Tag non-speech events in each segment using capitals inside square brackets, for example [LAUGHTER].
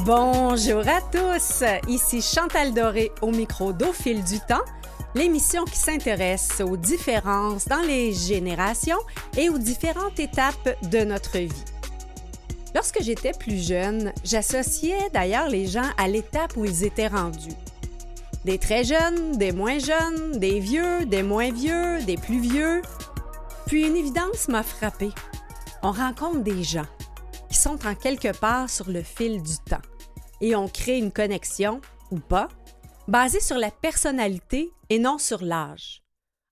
Bonjour à tous, ici Chantal Doré au micro d'Au fil du temps, l'émission qui s'intéresse aux différences dans les générations et aux différentes étapes de notre vie. Lorsque j'étais plus jeune, j'associais d'ailleurs les gens à l'étape où ils étaient rendus. Des très jeunes, des moins jeunes, des vieux, des moins vieux, des plus vieux. Puis une évidence m'a frappée. On rencontre des gens qui sont en quelque part sur le fil du temps et on crée une connexion, ou pas, basée sur la personnalité et non sur l'âge.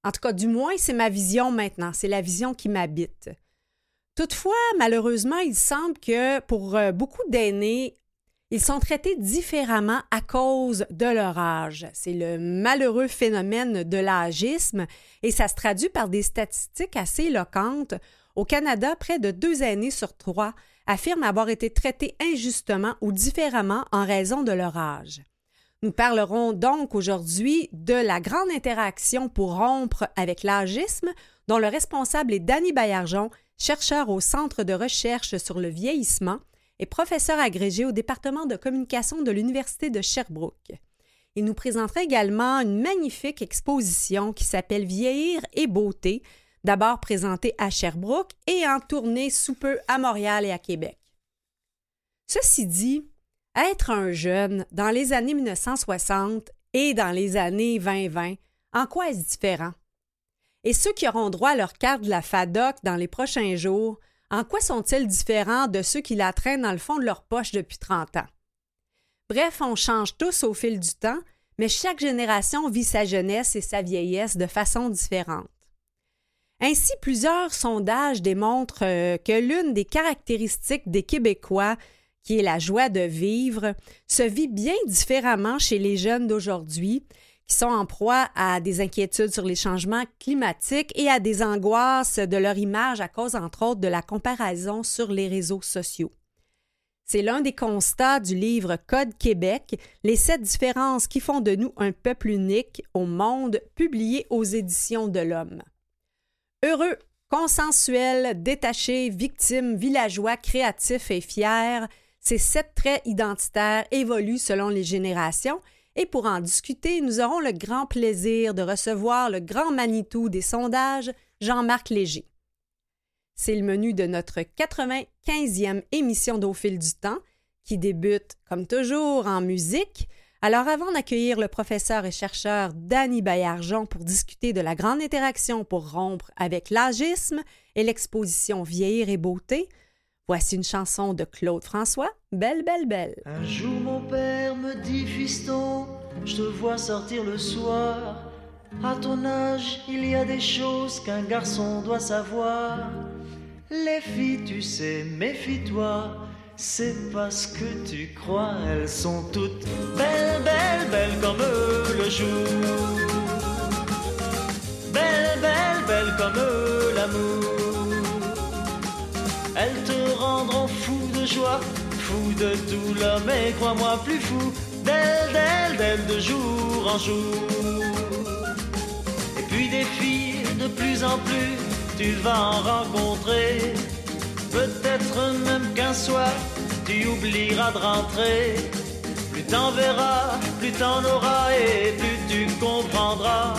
En tout cas, du moins, c'est ma vision maintenant, c'est la vision qui m'habite. Toutefois, malheureusement, il semble que pour euh, beaucoup d'aînés, ils sont traités différemment à cause de leur âge. C'est le malheureux phénomène de l'âgisme et ça se traduit par des statistiques assez éloquentes. Au Canada, près de deux aînés sur trois affirment avoir été traités injustement ou différemment en raison de leur âge. Nous parlerons donc aujourd'hui de la grande interaction pour rompre avec l'âgisme, dont le responsable est Danny Baillargeon, chercheur au Centre de recherche sur le vieillissement et professeur agrégé au département de communication de l'Université de Sherbrooke. Il nous présentera également une magnifique exposition qui s'appelle Vieillir et beauté, d'abord présenté à Sherbrooke et en tournée sous peu à Montréal et à Québec. Ceci dit, être un jeune dans les années 1960 et dans les années 2020, en quoi est-ce différent? Et ceux qui auront droit à leur carte de la FADOC dans les prochains jours, en quoi sont-ils différents de ceux qui la traînent dans le fond de leur poche depuis 30 ans? Bref, on change tous au fil du temps, mais chaque génération vit sa jeunesse et sa vieillesse de façon différente. Ainsi, plusieurs sondages démontrent euh, que l'une des caractéristiques des Québécois, qui est la joie de vivre, se vit bien différemment chez les jeunes d'aujourd'hui, qui sont en proie à des inquiétudes sur les changements climatiques et à des angoisses de leur image à cause, entre autres, de la comparaison sur les réseaux sociaux. C'est l'un des constats du livre Code Québec, les sept différences qui font de nous un peuple unique au monde, publié aux éditions de l'Homme. Heureux, consensuel, détaché, victime, villageois, créatif et fier, ces sept traits identitaires évoluent selon les générations et pour en discuter, nous aurons le grand plaisir de recevoir le grand Manitou des sondages, Jean-Marc Léger. C'est le menu de notre 95e émission d'Au fil du temps, qui débute, comme toujours, en musique, alors avant d'accueillir le professeur et chercheur Danny Baillargeon pour discuter de la grande interaction pour rompre avec l'agisme et l'exposition Vieillir et beauté, voici une chanson de Claude François, Belle, belle, belle. Un jour mon père me dit, fiston, je te vois sortir le soir. À ton âge, il y a des choses qu'un garçon doit savoir. Les filles, tu sais, méfie-toi c'est parce que tu crois, elles sont toutes belles, belles, belles comme le jour. Belles, belles, belles comme l'amour. Elles te rendront fou de joie, fou de douleur, mais crois-moi plus fou d'elles, d'elles, d'elles de jour en jour. Et puis des filles de plus en plus, tu vas en rencontrer Peut-être même qu'un soir, tu oublieras de rentrer. Plus t'en verras, plus t'en auras et plus tu comprendras.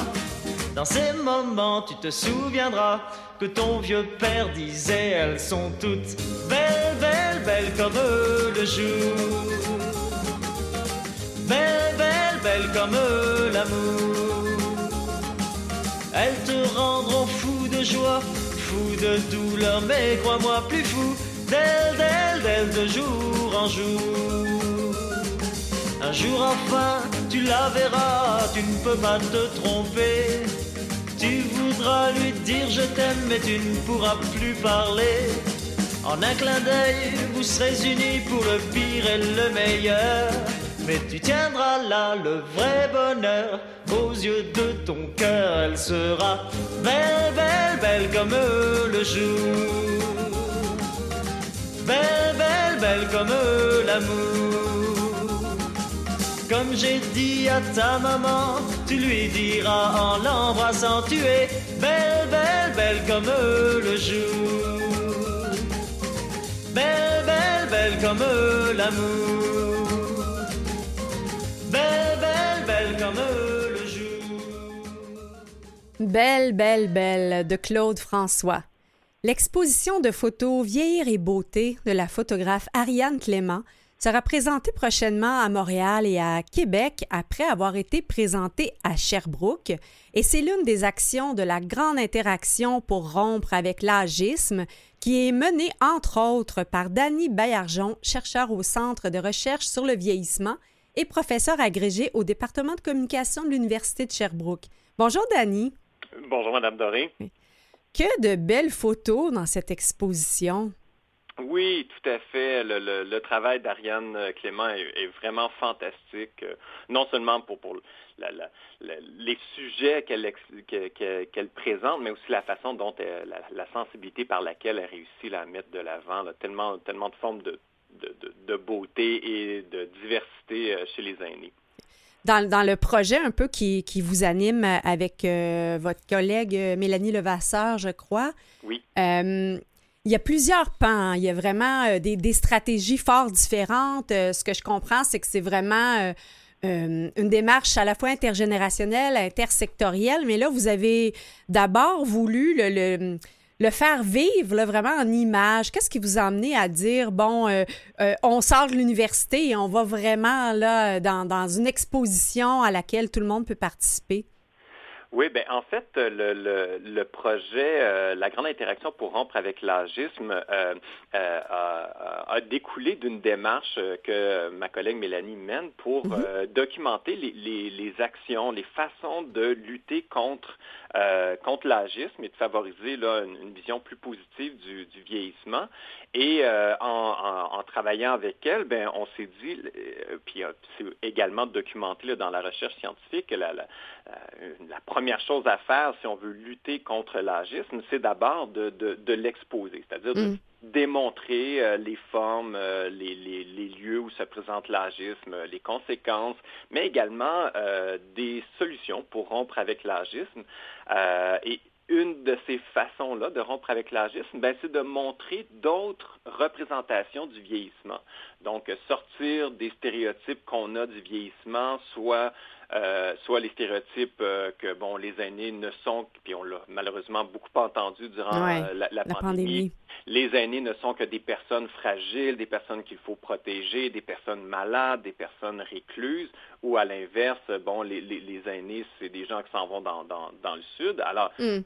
Dans ces moments, tu te souviendras que ton vieux père disait elles sont toutes belles, belles, belles comme le jour. Belles, belles, belles comme l'amour. Elles te rendront fou de joie fou de douleur, mais crois-moi plus fou d'elle, d'elle, d'elle de jour en jour. Un jour enfin, tu la verras, tu ne peux pas te tromper. Tu voudras lui dire je t'aime, mais tu ne pourras plus parler. En un clin d'œil, vous serez unis pour le pire et le meilleur. Mais tu tiendras là le vrai bonheur aux yeux de ton cœur. Elle sera belle, belle, belle comme le jour. Belle, belle, belle comme l'amour. Comme j'ai dit à ta maman, tu lui diras en l'embrassant, tu es belle, belle, belle comme le jour. Belle, belle, belle comme l'amour. Belle, belle, belle comme le jour. Belle, belle, belle de Claude François. L'exposition de photos Vieillir et beauté de la photographe Ariane Clément sera présentée prochainement à Montréal et à Québec après avoir été présentée à Sherbrooke et c'est l'une des actions de la grande interaction pour rompre avec l'agisme qui est menée entre autres par Danny Baillargeon, chercheur au Centre de recherche sur le vieillissement et professeur agrégé au département de communication de l'Université de Sherbrooke. Bonjour Danny. Bonjour Madame Doré. Que de belles photos dans cette exposition. Oui, tout à fait. Le, travail d'Ariane euh, Clément est, vraiment fantastique, euh, non seulement pour, les sujets qu'elle présente, mais aussi la façon dont la, sensibilité par laquelle elle réussit à mettre de l'avant, tellement, tellement de formes de, beauté et de diversité euh, chez les aînés. Dans, le projet un peu qui, vous anime avec votre collègue Mélanie Levasseur, je crois. Oui. Il y a plusieurs pans. Il y a vraiment euh, des, stratégies fort différentes. Euh, ce que je comprends, c'est que c'est vraiment euh, une démarche à la fois intergénérationnelle, intersectorielle. Mais là, vous avez d'abord voulu le, le, faire vivre vraiment en images. Qu'est-ce qui vous a amené à dire, bon, on sort de l'université et on va vraiment là dans une exposition à laquelle tout le monde peut participer? Oui, ben en fait, le, le, projet euh, La grande interaction pour rompre avec l'agisme euh, euh, a, découlé d'une démarche que ma collègue Mélanie mène pour mhm. documenter les, les, les, actions, les façons de lutter contre, contre l'agisme et de favoriser là, une, vision plus positive du, du vieillissement. Et en, en, travaillant avec elle, ben, on s'est dit, puis c'est également documenté dans la recherche scientifique, que la, la, la première chose à faire si on veut lutter contre l'agisme, c'est d'abord de, l'exposer, c'est-à-dire de mm. démontrer euh, les formes, euh, les, lieux où se présente l'agisme, les conséquences, mais également euh, des solutions pour rompre avec l'agisme. et une de ces façons-là de rompre avec l'agisme, ben, c'est de montrer d'autres représentations du vieillissement. Donc, sortir des stéréotypes qu'on a du vieillissement, soit euh, soit les stéréotypes euh, que bon les aînés ne sont, puis on l'a malheureusement beaucoup entendu durant euh, la, pandémie. Les aînés ne sont que des personnes fragiles, des personnes qu'il faut protéger, des personnes malades, des personnes récluses, ou à l'inverse, bon, les, les, aînés, c'est des gens qui s'en vont dans, dans, le sud. Alors, mm.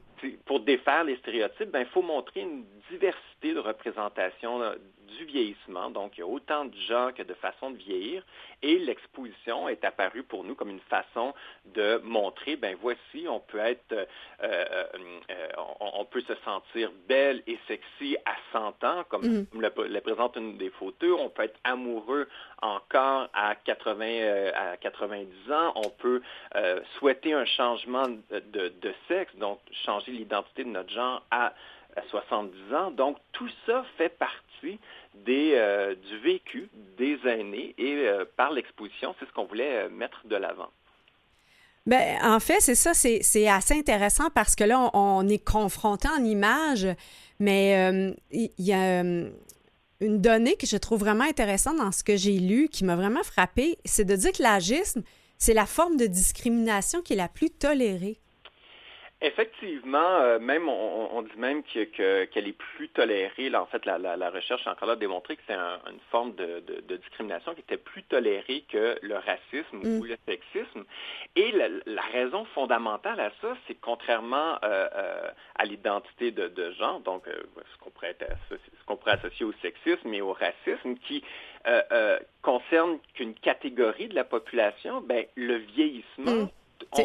pour défaire les stéréotypes, ben, il faut montrer une diversité de représentation du vieillissement. Donc, il y a autant de gens que de façons de vieillir. Et l'exposition est apparue pour nous comme une façon de montrer, ben voici, on peut être, euh, euh, euh, on, peut se sentir belle et sexy à 100 ans, comme mm. le, présente une des photos. On peut être amoureux encore à 80, à 90 ans. On peut souhaiter un changement de, de sexe, donc changer l'identité de notre genre à à 70 ans. Donc, tout ça fait partie des, euh, du vécu des aînés et euh, par l'exposition, c'est ce qu'on voulait euh, mettre de l'avant. Ben, en fait, c'est ça, c'est assez intéressant parce que là, on, est confronté en images, mais il y, a une donnée que je trouve vraiment intéressante dans ce que j'ai lu, qui m'a vraiment frappé, c'est de dire que l'agisme, c'est la forme de discrimination qui est la plus tolérée. Effectivement, euh, même on, dit même qu'elle est plus tolérée. Là, en fait, la, recherche a encore là démontré que c'est une forme de, discrimination qui était plus tolérée que le racisme ou mm. le sexisme. Et la, raison fondamentale à ça, c'est que contrairement euh, euh, à l'identité de, genre, donc ce qu'on pourrait, pourrait, associer au sexisme et au racisme, qui concerne qu'une catégorie de la population, ben, le vieillissement mm.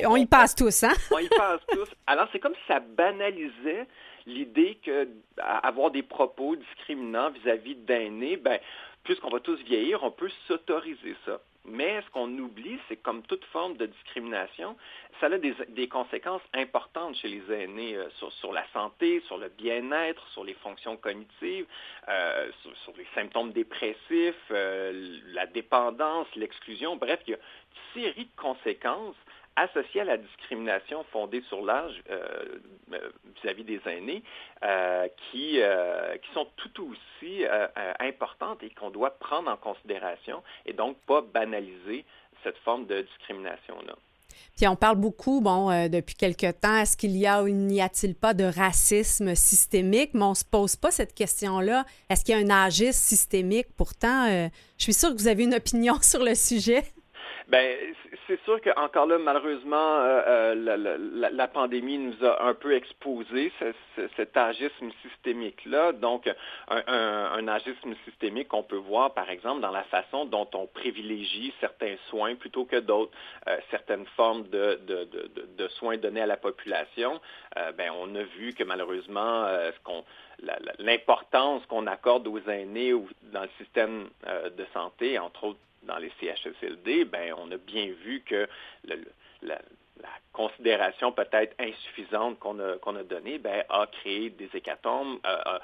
On, y passe tous, hein? [LAUGHS] on y passe tous. Alors, c'est comme si ça banalisait l'idée qu'avoir des propos discriminants vis-à-vis d'aînés, ben, puisqu'on va tous vieillir, on peut s'autoriser ça. Mais ce qu'on oublie, c'est que comme toute forme de discrimination, ça a des, conséquences importantes chez les aînés euh, sur, la santé, sur le bien-être, sur les fonctions cognitives, euh, sur, les symptômes dépressifs, euh, la dépendance, l'exclusion. Bref, il y a une série de conséquences associées à la discrimination fondée sur l'âge vis-à-vis des aînés qui, qui sont tout aussi importantes et qu'on doit prendre en considération et donc pas banaliser cette forme de discrimination-là. Puis on parle beaucoup, bon, euh, depuis quelque temps, est-ce qu'il y a ou n'y a-t-il pas de racisme systémique? Mais on ne se pose pas cette question-là. Est-ce qu'il y a un agisme systémique? Pourtant, euh, je suis sûre que vous avez une opinion [LAUGHS] sur le sujet. Ben, c'est sûr qu'encore là, malheureusement, euh, euh, la, pandémie nous a un peu exposé cet agisme systémique-là. Donc, un, agisme systémique qu'on peut voir, par exemple, dans la façon dont on privilégie certains soins plutôt que d'autres, euh, certaines formes de, soins donnés à la population. ben, on a vu que malheureusement, l'importance qu'on accorde aux aînés dans le système de santé, entre autres dans les CHSLD, ben, on a bien vu que la, considération peut-être insuffisante qu'on a, qu'on a donnée ben, a créé des hécatombes, a,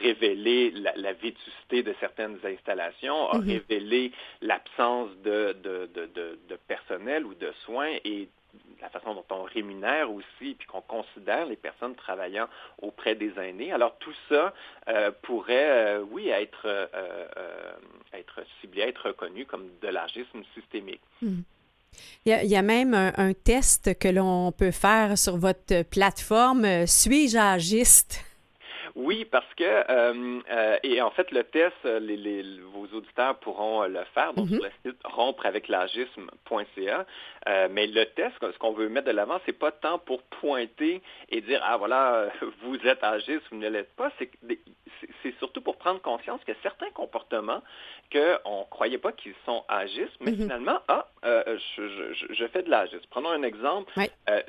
révélé la, vétusté de certaines installations, a mm-hmm. révélé l'absence de, de, de, personnel ou de soins et la façon dont on rémunère aussi, puis qu'on considère les personnes travaillant auprès des aînés. Alors tout ça euh, pourrait, euh, oui, être, euh, être ciblé, être reconnu comme de l'agisme systémique. Hmm. Il, y a, même un, test que l'on peut faire sur votre plateforme. Suis-je agiste? Oui, parce que, euh, euh, et en fait, le test, euh, vos auditeurs pourront le faire, donc mhm. sur le site rompreaveclagisme.ca. mais le test, ce qu'on veut mettre de l'avant, c'est pas tant pour pointer et dire, ah voilà, vous êtes agiste, vous ne l'êtes pas. C'est surtout pour prendre conscience que certains comportements qu'on ne croyait pas qu'ils sont agistes, mais mhm. finalement, ah, je, fais de l'agisme. Prenons un exemple,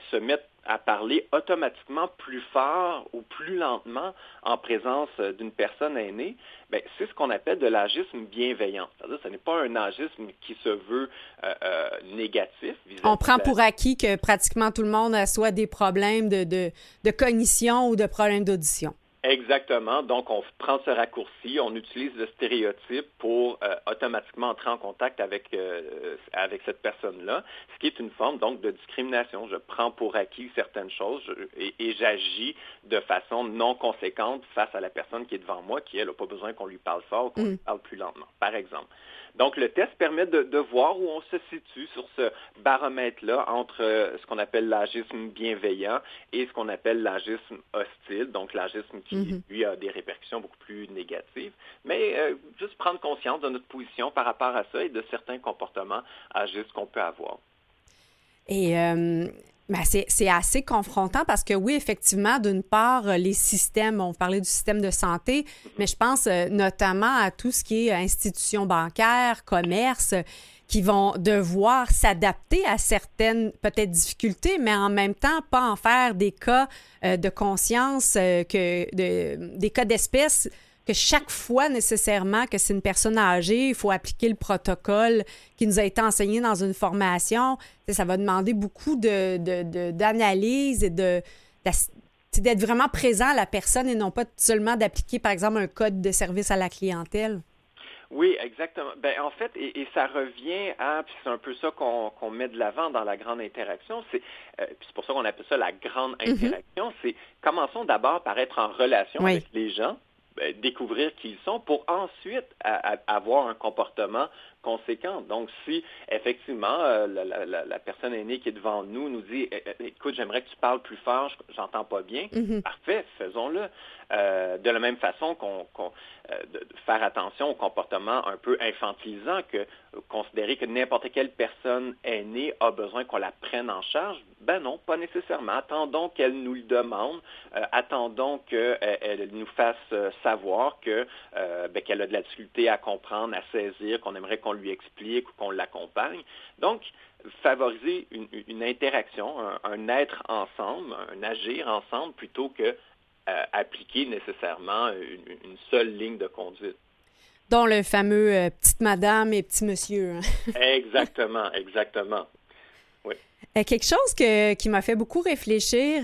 se mettre à parler automatiquement plus fort ou plus lentement en présence euh, d'une personne aînée, ben, c'est ce qu'on appelle de l'agisme bienveillant. C'est-à-dire ce n'est pas un agisme qui se veut euh, euh, négatif. On prend pour acquis que pratiquement tout le monde a soit des problèmes de, de cognition ou de problèmes d'audition. Exactement. Donc, on prend ce raccourci, on utilise le stéréotype pour euh, automatiquement entrer en contact avec, euh, avec cette personne-là, ce qui est une forme donc de discrimination. Je prends pour acquis certaines choses et, j'agis de façon non conséquente face à la personne qui est devant moi, qui, elle, n'a pas besoin qu'on lui parle fort ou qu'on lui mm. parle plus lentement, par exemple. Donc, le test permet de, voir où on se situe sur ce baromètre-là entre euh, ce qu'on appelle l'agisme bienveillant et ce qu'on appelle l'agisme hostile, donc l'agisme qui, mhm. lui, a des répercussions beaucoup plus négatives. Mais euh, juste prendre conscience de notre position par rapport à ça et de certains comportements agistes qu'on peut avoir. Et euh, ben, c'est assez confrontant parce que oui, effectivement, d'une part, euh, les systèmes, on parlait du système de santé, mais je pense euh, notamment à tout ce qui est institutions bancaires, commerce, qui vont devoir s'adapter à certaines peut-être difficultés, mais en même temps pas en faire des cas euh, de conscience, que des cas d'espèce que chaque fois nécessairement que c'est une personne âgée, il faut appliquer le protocole qui nous a été enseigné dans une formation. Ça va demander beaucoup d'analyse de, de, et de, d'être vraiment présent à la personne et non pas seulement d'appliquer, par exemple, un code de service à la clientèle. Oui, exactement. Ben, en fait, et, ça revient à, puis c'est un peu ça qu'on met de l'avant dans la grande interaction, c'est euh, c'est pour ça qu'on appelle ça la grande mm-hmm. interaction, c'est commençons d'abord par être en relation avec les gens, découvrir qui ils sont pour ensuite avoir un comportement conséquent. Donc, si effectivement euh, la, personne aînée qui est devant nous nous dit eh, eh, Écoute, j'aimerais que tu parles plus fort, j'entends pas bien, mm-hmm. parfait, faisons-le. Euh, de la même façon qu'on euh, faire attention au comportement un peu infantilisant, que considérer que n'importe quelle personne aînée a besoin qu'on la prenne en charge, ben non, pas nécessairement. Attendons qu'elle nous le demande, attendons qu'elle nous fasse savoir que ben, qu'elle a de la difficulté à comprendre, à saisir, qu'on aimerait qu'on lui explique ou qu'on l'accompagne. Donc, favoriser une, interaction, un, être ensemble, un agir ensemble, plutôt que euh, appliquer nécessairement une, seule ligne de conduite. Dont le fameux euh, petite madame et petit monsieur. Hein. [LAUGHS] exactement, exactement. Oui. Euh, quelque chose qui m'a fait beaucoup réfléchir,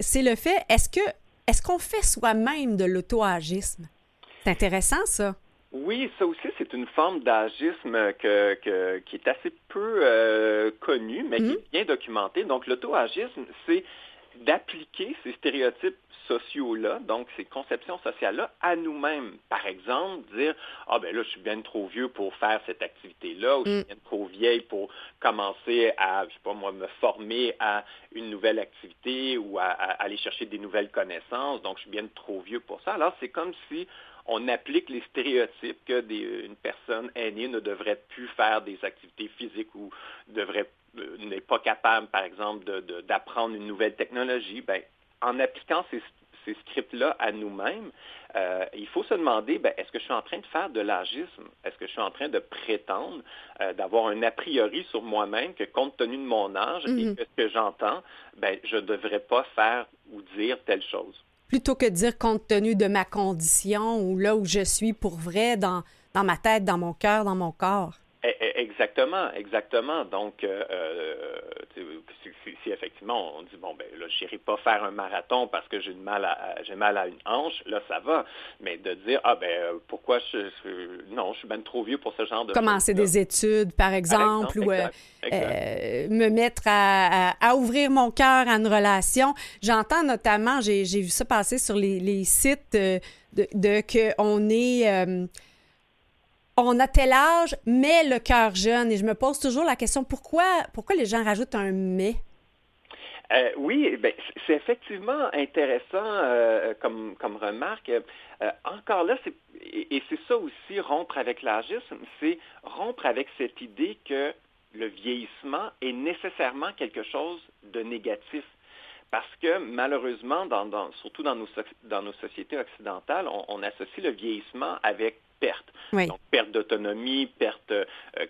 c'est le fait, est-ce que est-ce qu'on fait soi-même de l'auto-agisme? C'est intéressant, ça. Oui, ça aussi, c'est une forme d'agisme que, que, qui est assez peu euh, connue, mais qui Mhm. est bien documentée. Donc, l'auto-agisme, c'est d'appliquer ces stéréotypes sociaux-là, donc ces conceptions sociales-là, à nous-mêmes. Par exemple, dire Ah ben là, je suis bien trop vieux pour faire cette activité-là, ou je Mm. suis bien trop vieille pour commencer à, je sais pas moi, me former à une nouvelle activité ou à, à aller chercher des nouvelles connaissances, donc je suis bien trop vieux pour ça. Alors, c'est comme si on applique les stéréotypes que des- une personne aînée ne devrait plus faire des activités physiques ou devrait euh, n'est pas capable, par exemple, d'apprendre une nouvelle technologie. Ben, en appliquant ces, ces scripts-là à nous-mêmes, euh, il faut se demander, ben, est-ce que je suis en train de faire de l'agisme? Est-ce que je suis en train de prétendre euh, d'avoir un a priori sur moi-même que compte tenu de mon âge et que ce que j'entends, ben, je ne devrais pas faire ou dire telle chose? Plutôt que de dire compte tenu de ma condition ou là où je suis pour vrai dans, dans ma tête, dans mon cœur, dans mon corps. Exactement, exactement. Donc, euh, euh, si, effectivement on dit bon ben là, j'irai pas faire un marathon parce que j'ai mal à j'ai mal à une hanche, là ça va. Mais de dire ah ben euh, pourquoi je, je- non, je suis ben trop vieux pour ce genre de Commencer des études, par exemple, ou exact, exact. euh, me mettre à, à- à ouvrir mon cœur à une relation. J'entends notamment, j'ai vu ça passer sur les, les sites de, de que on est... euh, on a tel âge, mais le cœur jeune. Et je me pose toujours la question, pourquoi, pourquoi les gens rajoutent un « mais » Euh, oui, ben, c'est effectivement intéressant euh, comme, remarque. Euh, encore là, et, et c'est ça aussi, rompre avec l'agisme, c'est rompre avec cette idée que le vieillissement est nécessairement quelque chose de négatif. Parce que malheureusement, surtout dans nos, dans nos sociétés occidentales, on associe le vieillissement avec Oui. Donc, perte d'autonomie, perte euh,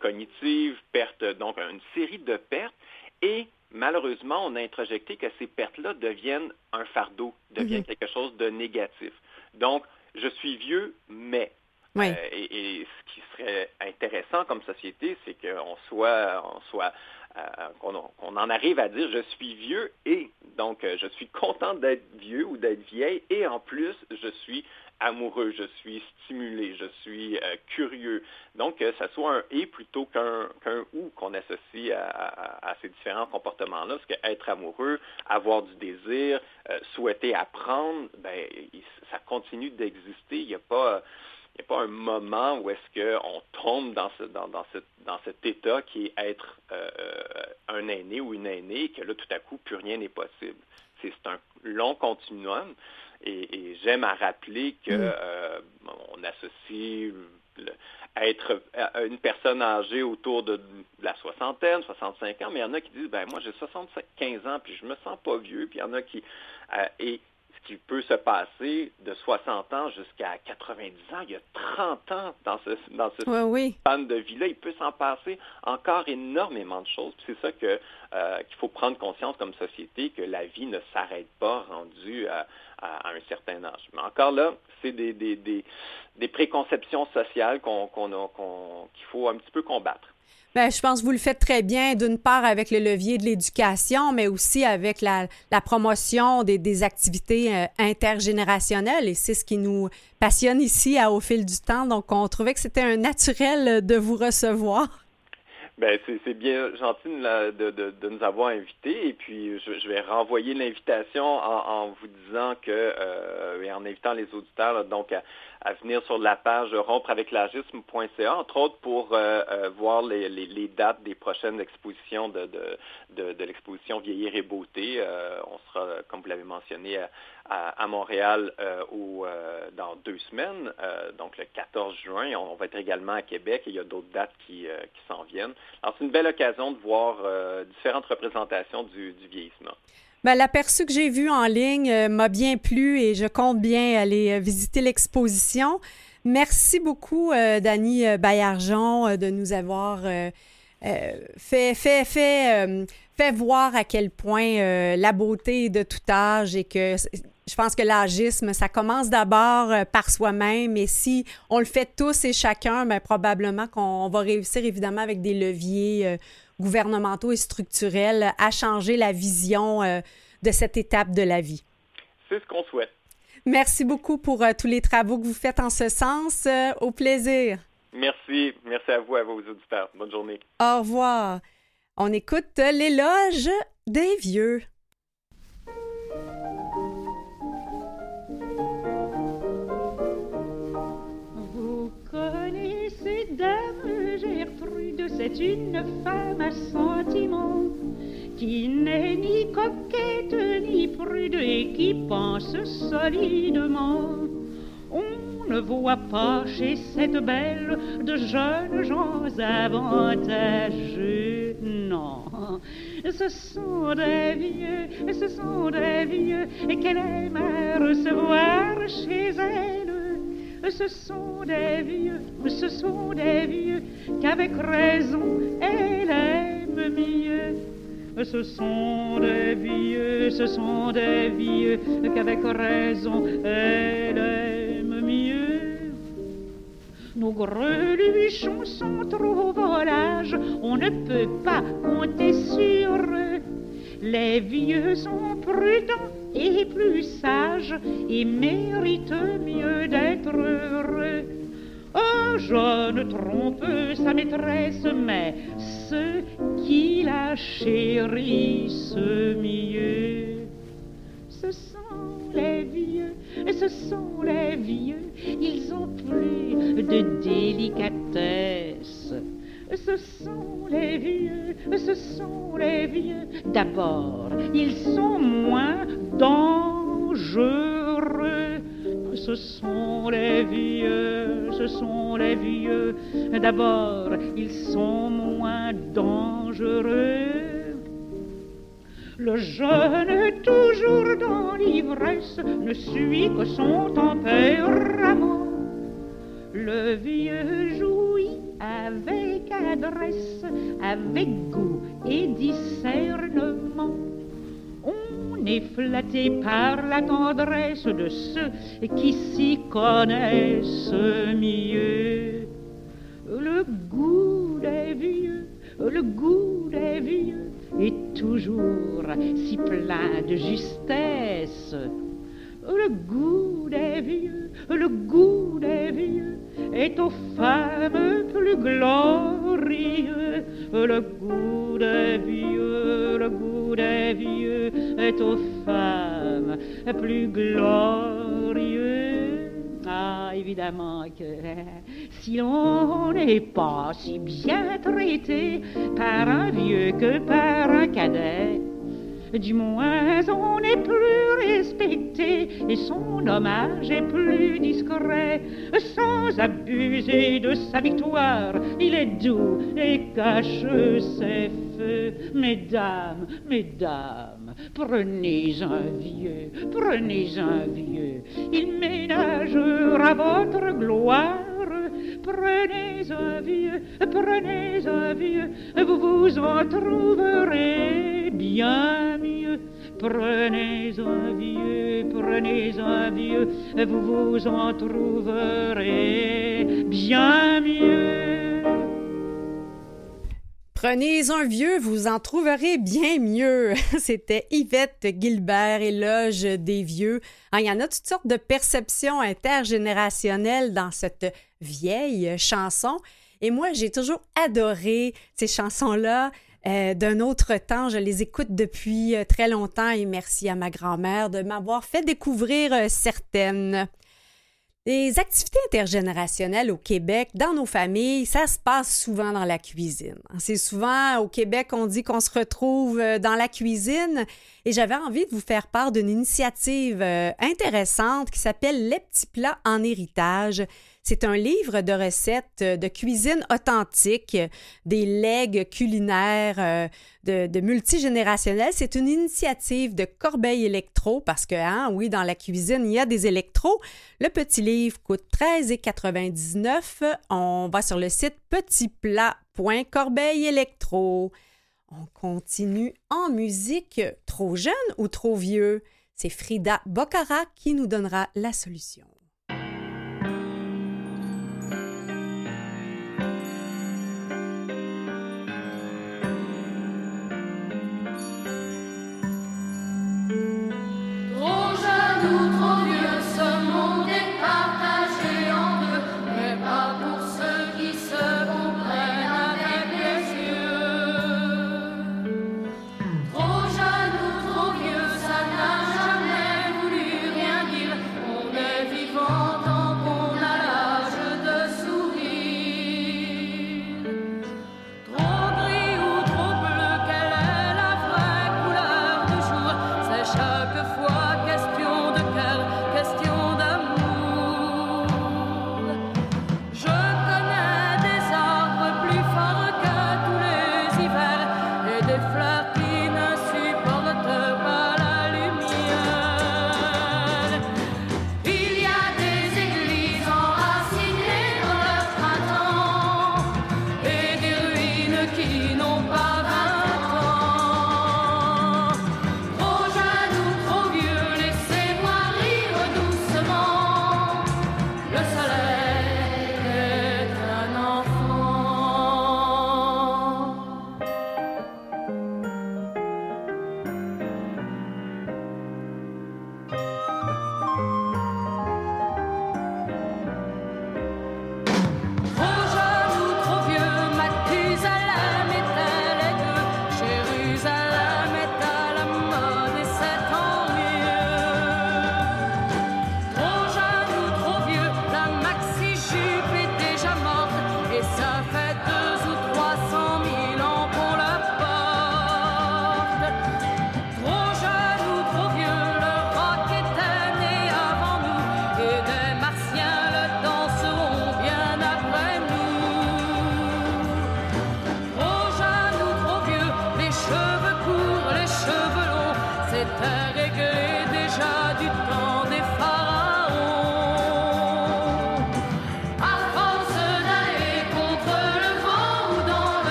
cognitive, perte, donc une série de pertes. Et malheureusement, on a introjecté que ces pertes-là deviennent un fardeau, deviennent Mhm. quelque chose de négatif. Donc, je suis vieux, mais. Oui. Euh, et, et ce qui serait intéressant comme société, c'est qu'on soit, on soit euh, qu'on en arrive à dire je suis vieux et donc je suis content d'être vieux ou d'être vieille et en plus je suis amoureux, je suis stimulé, je suis euh, curieux. Donc que ça soit un et plutôt qu'un ou qu'on associe à, à- à ces différents comportements-là, parce que être amoureux, avoir du désir, euh, souhaiter apprendre, ben ça continue d'exister. Il n'y a pas il n'y a pas un moment où est-ce qu'on tombe dans, ce, dans, dans, ce- dans cet état qui est être euh, euh, un aîné ou une aînée, que là, tout à coup, plus rien n'est possible. C'est un long continuum. Et, et j'aime à rappeler que Mm. euh, on associe le- être euh, une personne âgée autour de, la soixantaine, 65 ans, mais il y en a qui disent, ben moi j'ai 75 ans, puis je me sens pas vieux, puis il y en a qui... euh, et qui peut se passer de 60 ans jusqu'à 90 ans, il y a 30 ans dans ce, dans ce Oui, oui. span de vie-là, il peut s'en passer encore énormément de choses. C'est ça que euh, qu'il faut prendre conscience comme société, que la vie ne s'arrête pas rendue à, à- à un certain âge. Mais encore là, c'est des, des, des, des préconceptions sociales qu'on, qu'on a- qu'on- qu'il faut un petit peu combattre. Ben, je pense que vous le faites très bien, d'une part avec le levier de l'éducation, mais aussi avec la, promotion des, des activités euh, intergénérationnelles. Et c'est ce qui nous passionne ici à Au fil du temps. Donc, on trouvait que c'était un naturel de vous recevoir. Ben, c'est bien gentil de, de- de- de nous avoir invités et puis je, je vais renvoyer l'invitation en, en vous disant que euh, et en invitant les auditeurs là, donc à, à venir sur la page rompre-avec-l'agisme.ca, entre autres pour euh, euh, voir les, les- les dates des prochaines expositions de, de, de- de l'exposition Vieillir et Beauté. Euh, on sera, comme vous l'avez mentionné, à, à- Montréal euh, euh, dans deux semaines, euh, donc le 14 juin. On, va être également à Québec et il y a d'autres dates qui, qui s'en viennent. Alors c'est une belle occasion de voir différentes représentations du, du vieillissement. Ben, l'aperçu que j'ai vu en ligne m'a bien plu et je compte bien aller visiter l'exposition. Merci beaucoup, euh, euh, Baillargeon, de nous avoir fait, fait, fait, fait voir à quel point la beauté est de tout âge et que je pense que l'agisme, ça commence d'abord euh, par soi-même et si on le fait tous et chacun, ben, probablement qu'on va réussir évidemment avec des leviers euh, gouvernementaux et structurels à changer la vision euh, de cette étape de la vie. C'est ce qu'on souhaite. Merci beaucoup pour euh, tous les travaux que vous faites en ce sens. Au plaisir. Merci. Merci à vous, à vos auditeurs. Bonne journée. Au revoir. On écoute l'éloge des vieux. Dame Gertrude, c'est une femme à sentiment qui n'est ni coquette ni prude et qui pense solidement. On ne voit pas chez cette belle de jeunes gens avantageux, non. Ce sont des vieux, ce sont des vieux qu'elle aime à recevoir chez elle. Ce sont des vieux, ce sont des vieux qu'avec raison elle aime mieux. Ce sont des vieux, ce sont des vieux qu'avec raison elle aime mieux. Nos greluchons sont trop volages, on ne peut pas compter sur eux. Les vieux sont prudents et plus sages et méritent mieux d'être heureux. Un jeune trompe sa maîtresse, mais ceux qui la chérissent mieux, ce sont les vieux, ce sont les vieux, ils ont plus de délicatesse. Ce sont les vieux, ce sont les vieux. D'abord, ils sont moins dangereux. Ce sont les vieux, ce sont les vieux. D'abord, ils sont moins dangereux. Le jeune, toujours dans l'ivresse, ne suit que son tempérament. Le vieux jouit avec avec goût et discernement. On est flatté par la tendresse de ceux qui s'y connaissent mieux. Le goût des vieux, le goût des vieux est toujours si plein de justesse. Le goût des vieux, le goût des vieux est aux femmes plus glorieux. Le goût des vieux, le goût des vieux est aux femmes plus glorieux. Ah, évidemment que si l'on n'est pas si bien traité par un vieux que par un cadet, du moins on est plus respecté et son hommage est plus discret. Sans abuser de sa victoire, il est doux et cache ses feux. Mesdames, mesdames, prenez un vieux, prenez un vieux, il ménagera votre gloire. Prenez un vieux, prenez un vieux, vous vous en trouverez bien mieux. Prenez un vieux, prenez un vieux, vous vous en trouverez bien mieux. Prenez un vieux, vous en trouverez bien mieux. [LAUGHS] C'était Yvette Gilbert, éloge des vieux. Ah, il y en a toutes sortes de perceptions intergénérationnelles dans cette vieille chanson. Et moi, j'ai toujours adoré ces chansons-là. Euh, d'un autre temps. Je les écoute depuis euh, très longtemps et merci à ma grand-mère de m'avoir fait découvrir euh, certaines. Les activités intergénérationnelles au Québec, dans nos familles, ça se passe souvent dans la cuisine. C'est souvent au Québec, on dit qu'on se retrouve dans la cuisine et j'avais envie de vous faire part d'une initiative intéressante qui s'appelle Les petits plats en héritage. C'est un livre de recettes de cuisine authentique, des legs culinaires euh, de, multigénérationnels. C'est une initiative de Corbeil Électro parce que, hein, oui, dans la cuisine, il y a des électros. Le petit livre coûte 13,99. On va sur le site petitplat.corbeil-électro. On continue en musique. Trop jeune ou trop vieux? C'est Frida Bocara qui nous donnera la solution.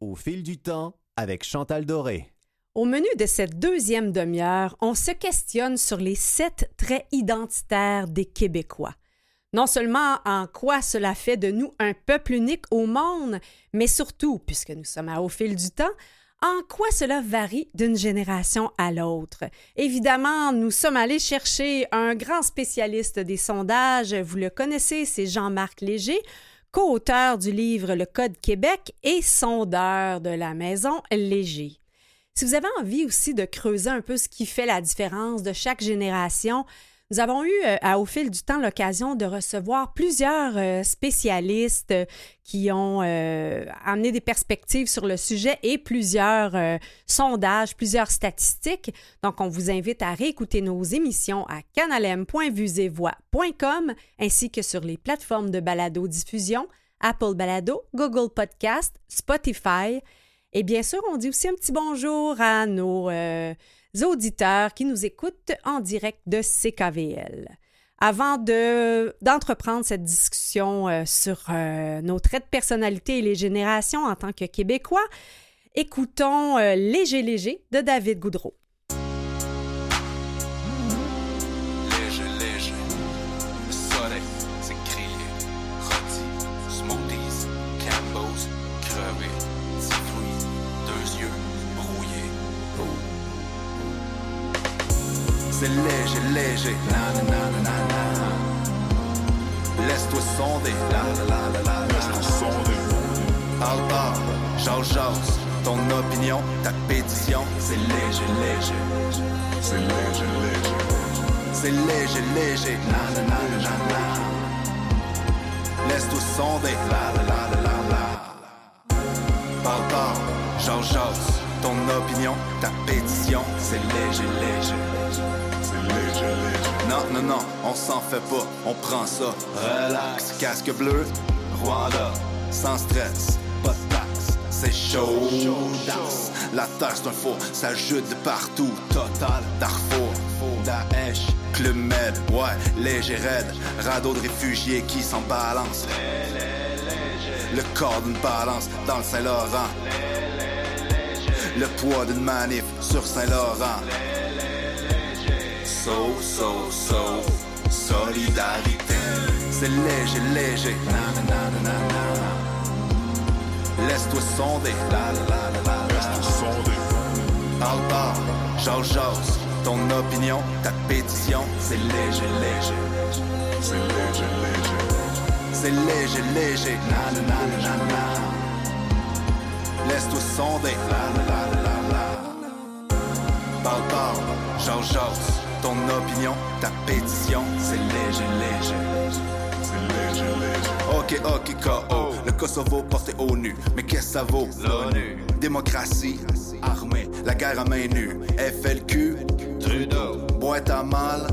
Au fil du temps avec Chantal Doré. Au menu de cette deuxième demi-heure, on se questionne sur les sept traits identitaires des Québécois. Non seulement en quoi cela fait de nous un peuple unique au monde, mais surtout, puisque nous sommes à au fil du temps, en quoi cela varie d'une génération à l'autre. Évidemment, nous sommes allés chercher un grand spécialiste des sondages, vous le connaissez, c'est Jean-Marc Léger, co-auteur du livre Le Code Québec et sondeur de la Maison Léger. Si vous avez envie aussi de creuser un peu ce qui fait la différence de chaque génération, nous avons eu euh, au fil du temps l'occasion de recevoir plusieurs euh, spécialistes euh, qui ont amené des perspectives sur le sujet et plusieurs sondages, plusieurs statistiques. Donc, on vous invite à réécouter nos émissions à canalem.vusevoix.com ainsi que sur les plateformes de balado-diffusion Apple Balado, Google Podcast, Spotify. Et bien sûr, on dit aussi un petit bonjour à nos auditeurs qui nous écoutent en direct de CKVL. Avant d'entreprendre cette discussion euh, sur euh, nos traits de personnalité et les générations en tant que Québécois, écoutons euh, Léger Léger de David Goudreau. Laisse-toi sonder. Laisse-toi sonder. Parle, parle. Jase. Ton opinion, ta pétition, c'est léger, léger. C'est léger, léger. C'est léger, léger. Laisse-toi sonder. Parle. Jase, jase. Ton opinion, ta pétition, c'est léger, léger. Non, non, non, on s'en fait pas, on prend ça. Relax, casque bleu, Rwanda, sans stress, pas de taxe, c'est chaud. La terre c'est un faux, ça jute de partout. Total, Darfour, Daesh, Club Med, ouais, léger raide, radeau de réfugiés qui s'en balance. Le corps d'une balance dans le Saint-Laurent. Le poids d'une manif sur Saint-Laurent so, so, so, solidarité. C'est léger, léger. Laisse-toi sonder. Laisse-toi sonder. Parle, parle. Jase, jase. Ton opinion, ta pétition, c'est léger, léger. C'est léger, léger. C'est léger, léger. Laisse-toi sonder. Parle, parle. Jase, jase ton opinion, ta pétition, c'est léger, léger. C'est léger, léger. Ok, ok, KO. Le Kosovo porté au nu. Mais qu'est-ce que ça vaut? L'ONU. Démocratie, armée, la guerre à main nue. FLQ, Trudeau. Boîte à mal.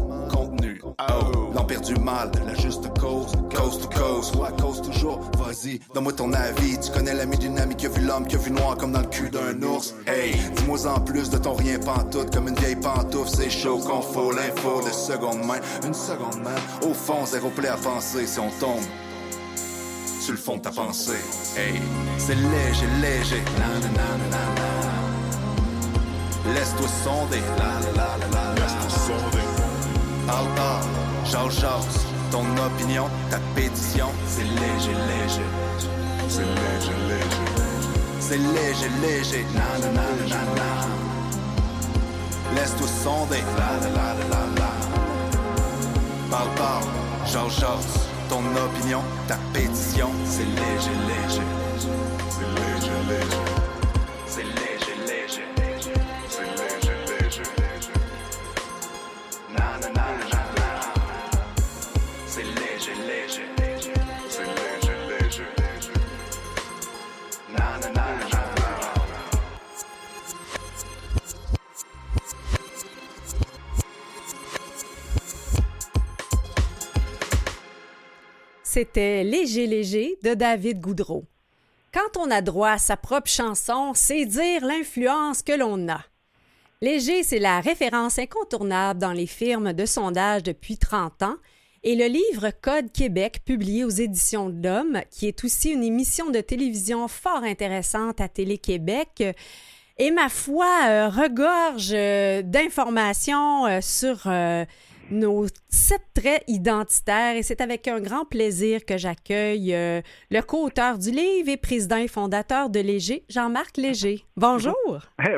Oh, l'empire du mal, la juste cause, coast to coast, ouais, cause toujours, vas-y, donne-moi ton avis, tu connais l'ami d'une amie qui a vu l'homme, qui a vu noir comme dans le cul d'un ours, hey, dis-moi en plus de ton rien pantoute, comme une vieille pantoufle, c'est chaud qu'on faut l'info de seconde main, une seconde main, au fond, zéro plaît penser si on tombe. Sur le fond de ta pensée, hey, c'est léger, léger, Laisse-toi sonder, laisse-toi sonder. Parle, jase. Ton opinion, ta pétition, c'est léger, léger. C'est léger, léger. C'est léger, léger. Laisse-toi sonder. La, la, la. Ton opinion, ta pétition, c'est léger, léger. C'est léger, léger. C'était Léger Léger de David Goudreau. Quand on a droit à sa propre chanson, c'est dire l'influence que l'on a. Léger, c'est la référence incontournable dans les firmes de sondage depuis 30 ans et le livre Code Québec, publié aux éditions de l'Homme, qui est aussi une émission de télévision fort intéressante à Télé-Québec. Et ma foi, euh, regorge euh, d'informations euh, sur nos sept traits identitaires et c'est avec un grand plaisir que j'accueille euh, le co-auteur du livre et président et fondateur de Léger, Jean-Marc Léger. Bonjour.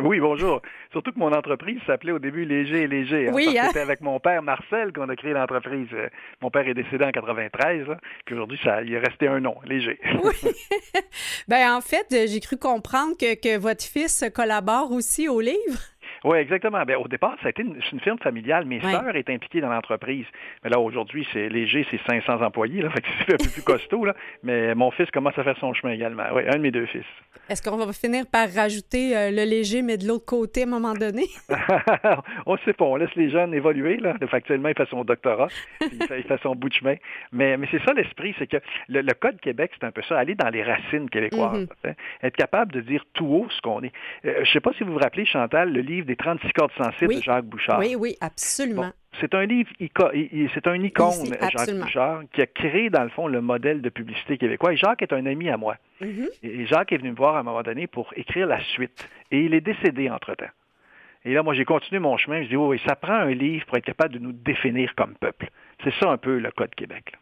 Oui, bonjour. Surtout que mon entreprise s'appelait au début Léger et Léger. Hein, oui, hein? C'était avec mon père Marcel qu'on a créé l'entreprise. Euh, mon père est décédé en 93, là, puis aujourd'hui, ça, il est resté un nom, Léger. [LAUGHS] Oui. [LAUGHS] ben en fait, j'ai cru comprendre que, que votre fils collabore aussi au livre. Oui, exactement. Ben, au départ, ça a été une, une firme familiale. Mes Ouais. sœurs étaient impliquées dans l'entreprise. Mais là, aujourd'hui, c'est léger, c'est 500 employés. Là, [LAUGHS] fait que c'est un peu plus costaud. Là. Mais mon fils commence à faire son chemin également. Oui, un de mes deux fils. Est-ce qu'on va finir par rajouter euh, le léger, mais de l'autre côté à un moment donné? [LAUGHS] on ne sait pas, on laisse les jeunes évoluer. Là. Fait actuellement, il fait son doctorat, [LAUGHS] puis il fait, il fait son bout de chemin. Mais, mais c'est ça l'esprit, c'est que le, le Code Québec, c'est un peu ça, aller dans les racines québécoises. hein. Être capable de dire tout haut ce qu'on est. Euh, je ne sais pas si vous vous rappelez, Chantal, le livre des 36 cordes sensibles Oui. de Jacques Bouchard. Oui, oui, absolument. Bon, c'est un livre, c'est un icône, Ici, Jacques. Bouchard, qui a créé, dans le fond, le modèle de publicité québécois. Et Jacques est un ami à moi. Mhm. Et Jacques est venu me voir à un moment donné pour écrire la suite. Et il est décédé entre-temps. Et là, moi, j'ai continué mon chemin. Je dis, oui, oui, ça prend un livre pour être capable de nous définir comme peuple. C'est ça un peu le Code Québec. là.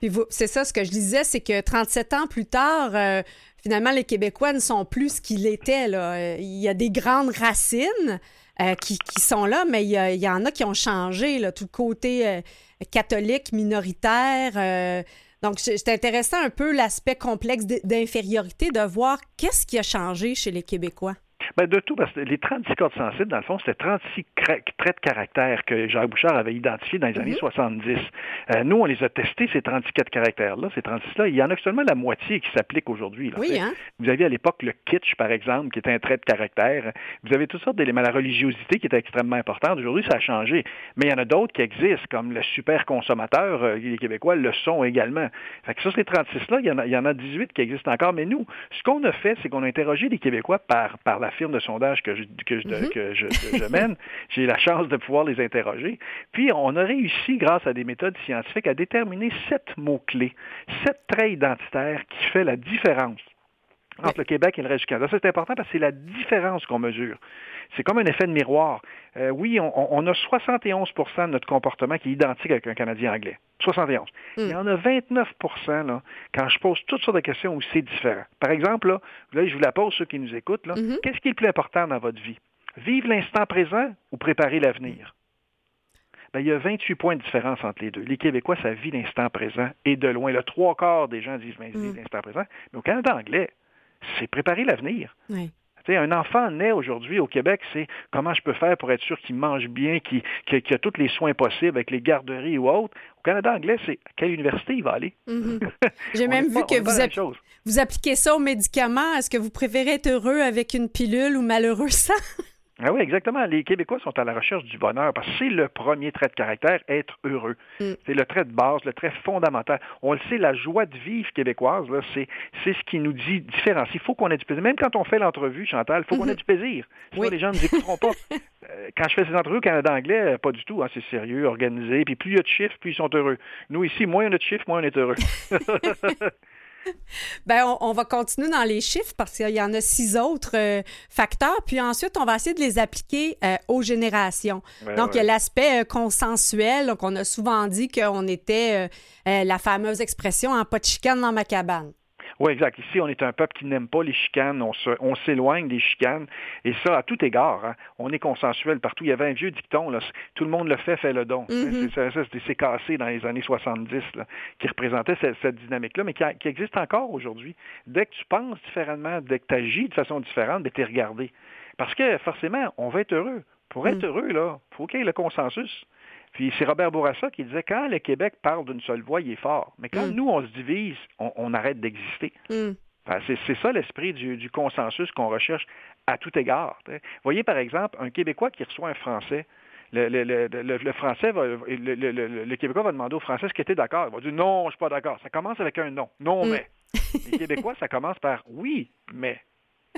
Puis c'est ça, ce que je disais, c'est que 37 ans plus tard, euh, finalement, les Québécois ne sont plus ce qu'ils étaient. Là. Euh, Il y a des grandes racines euh, qui, sont là, mais il y, en a qui ont changé, là, tout le côté euh, catholique, minoritaire. euh, donc, c'est intéressant un peu l'aspect complexe d'infériorité de voir qu'est-ce qui a changé chez les Québécois. Ben, de tout, parce que les 36 codes sensibles, dans le fond, c'était 36 cra- traits de caractère que Jacques Bouchard avait identifiés dans les années 70. Euh, nous, on les a testés, ces 34 caractères-là, ces 36-là. Il y en a seulement la moitié qui s'applique aujourd'hui. Oui, hein? Vous aviez à l'époque le kitsch, par exemple, qui était un trait de caractère. Vous avez toutes sortes d'éléments. La religiosité qui était extrêmement importante. Aujourd'hui, ça a changé. Mais il y en a d'autres qui existent, comme le super consommateur. euh, les Québécois le sont également. Fait que ça, ces 36-là, il y, en a, il y en a 18 qui existent encore. Mais nous, ce qu'on a fait, c'est qu'on a interrogé les Québécois par, par la firme de sondage que je, que je, que je, que je mène. [LAUGHS] J'ai la chance de pouvoir les interroger. Puis, on a réussi, grâce à des méthodes scientifiques, à déterminer sept mots-clés, sept traits identitaires qui fait la différence entre le Québec et le reste du Canada. Ça, c'est important parce que c'est la différence qu'on mesure. C'est comme un effet de miroir. Euh, oui, on, on a 71% de notre comportement qui est identique avec un Canadien anglais. 71. Il y en a 29 là, quand je pose toutes sortes de questions où c'est différent. Par exemple, là, là, je vous la pose, ceux qui nous écoutent, là, Mhm. qu'est-ce qui est le plus important dans votre vie? Vivre l'instant présent ou préparer l'avenir? Ben, il y a 28 points de différence entre les deux. Les Québécois, ça vit l'instant présent et de loin. Le trois quarts des gens disent ben, ils vivent l'instant présent. Mais au Canada anglais, c'est préparer l'avenir. Oui. Un enfant naît aujourd'hui au Québec, c'est comment je peux faire pour être sûr qu'il mange bien, qu'il a tous les soins possibles avec les garderies ou autres. Au Canada anglais, c'est à quelle université il va aller? Mhm. [LAUGHS] J'ai même vu pas- que vous, app- vous appliquez ça aux médicaments. Est-ce que vous préférez être heureux avec une pilule ou malheureux sans? Ah oui, exactement. Les Québécois sont à la recherche du bonheur parce que c'est le premier trait de caractère, être heureux. Mm. C'est le trait de base, le trait fondamental. On le sait, la joie de vivre québécoise, c'est, c'est ce qui nous dit différencier. Il faut qu'on ait du plaisir. Même quand on fait l'entrevue, Chantal, il faut qu'on ait du plaisir. Sinon, Oui. les gens ne nous écouteront pas. [LAUGHS] Euh, Quand je fais ces entrevues au Canada anglais, euh, pas du tout. hein, c'est sérieux, organisé. Puis plus il y a de chiffres, plus ils sont heureux. Nous, ici, moins on a de chiffres, moins on est heureux. [LAUGHS] [LAUGHS] Ben, on, on va continuer dans les chiffres parce qu'il y en a six autres euh, facteurs. Puis ensuite, on va essayer de les appliquer euh, aux générations. Ouais, Donc, il y a l'aspect euh, consensuel. Donc, on a souvent dit qu'on était la fameuse expression en pas de chicane dans ma cabane. Oui, exact. Ici, on est un peuple qui n'aime pas les chicanes. On, se- on s'éloigne des chicanes. Et ça, à tout égard. hein. On est consensuel partout. Il y avait un vieux dicton, là, tout le monde le fait, fait le don. Mhm. C'est, cassé dans les années 70, là, qui représentait cette, cette dynamique-là, mais qui, a- qui existe encore aujourd'hui. Dès que tu penses différemment, dès que tu agis de façon différente, tu es regardé. Parce que forcément, on va être heureux. Pour être Mm. heureux, là, faut qu'il y ait le consensus. Puis c'est Robert Bourassa qui disait quand le Québec parle d'une seule voix, il est fort. Mais quand Mm. nous, on se divise, on, on arrête d'exister. Enfin, c'est, ça l'esprit du, du consensus qu'on recherche à tout égard. Voyez par exemple un Québécois qui reçoit un Français. Le, le- le- le- le Français va, le, Québécois va demander au Français ce qu'il était d'accord. Il va dire non, je suis pas d'accord. Ça commence avec un non. Non, Mm. mais. Les Québécois, ça commence par oui, mais.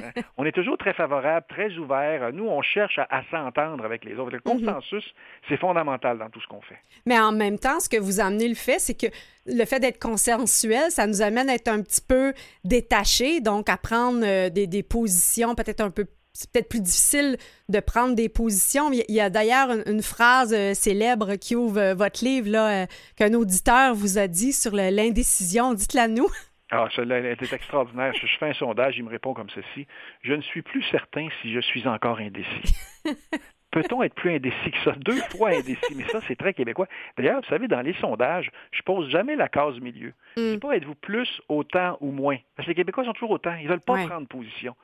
Hein? on est toujours très favorable, très ouvert. Nous, on cherche à, s'entendre avec les autres. Le Mhm. consensus, c'est fondamental dans tout ce qu'on fait. Mais en même temps, ce que vous amenez le fait, c'est que le fait d'être consensuel, ça nous amène à être un petit peu détachés, donc à prendre euh, des, des positions peut-être un peu c'est peut-être plus difficile de prendre des positions. Il y a- d'ailleurs une, une phrase euh, célèbre qui ouvre euh, votre livre là, euh, qu'un auditeur vous a dit sur l'indécision. Dites-la nous. [LAUGHS] Alors, celle-là, elle était extraordinaire. Je, je fais un sondage, il me répond comme ceci. Je ne suis plus certain si je suis encore indécis. [LAUGHS] Peut-on être plus indécis que ça? Deux fois indécis, mais ça, c'est très québécois. D'ailleurs, vous savez, dans les sondages, je pose jamais la case milieu. Je Mm. dis pas êtes-vous plus, autant ou moins? Parce que les Québécois sont toujours autant. Ils veulent pas Ouais. prendre position.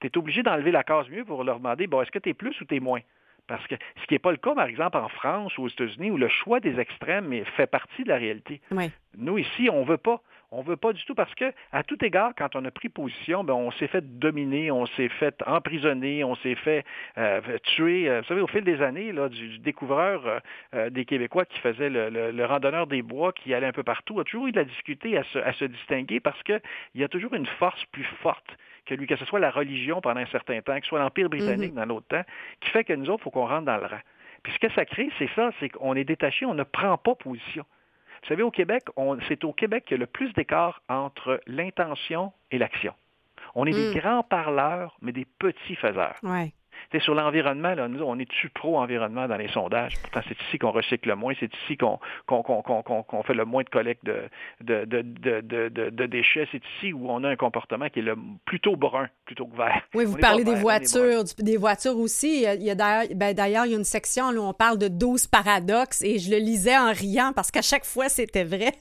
Tu es obligé d'enlever la case milieu pour leur demander, bon, est-ce que tu es plus ou tu es moins? Parce que ce qui n'est pas le cas, par exemple, en France ou aux États-Unis, où le choix des extrêmes fait partie de la réalité. Oui. Nous, ici, on veut pas. On veut pas du tout parce que, à tout égard, quand on a pris position, ben, on s'est fait dominer, on s'est fait emprisonner, on s'est fait euh, tuer. Euh, Vous savez, au fil des années, là, du, du découvreur euh, des Québécois qui faisait le, le- le randonneur des bois, qui allait un peu partout, a toujours eu de la difficulté à se, à se distinguer parce qu'il y a toujours une force plus forte que lui, que ce soit la religion pendant un certain temps, que ce soit l'Empire britannique dans l'autre temps, qui fait que nous autres, il faut qu'on rentre dans le rang. Puis ce que ça crée, c'est ça, c'est qu'on est détaché, on ne prend pas position. Vous savez, au Québec, c'est au Québec qu'il y a le plus d'écart entre l'intention et l'action. On est Mm. des grands parleurs, mais des petits faiseurs. Ouais. Sur l'environnement, là, nous, on est-tu pro-environnement dans les sondages? Pourtant, c'est ici qu'on recycle le moins, c'est ici qu'on qu'on- qu'on- qu'on- qu'on- qu'on fait le moins de collecte de, déchets. C'est ici où on a un comportement qui est le, plutôt brun plutôt que vert. Oui, vous parlez des vert, voitures, du- des voitures aussi. Il y a- il y a d'ailleurs, ben, d'ailleurs, il y a une section où on parle de 12 paradoxes et je le lisais en riant parce qu'à chaque fois, c'était vrai.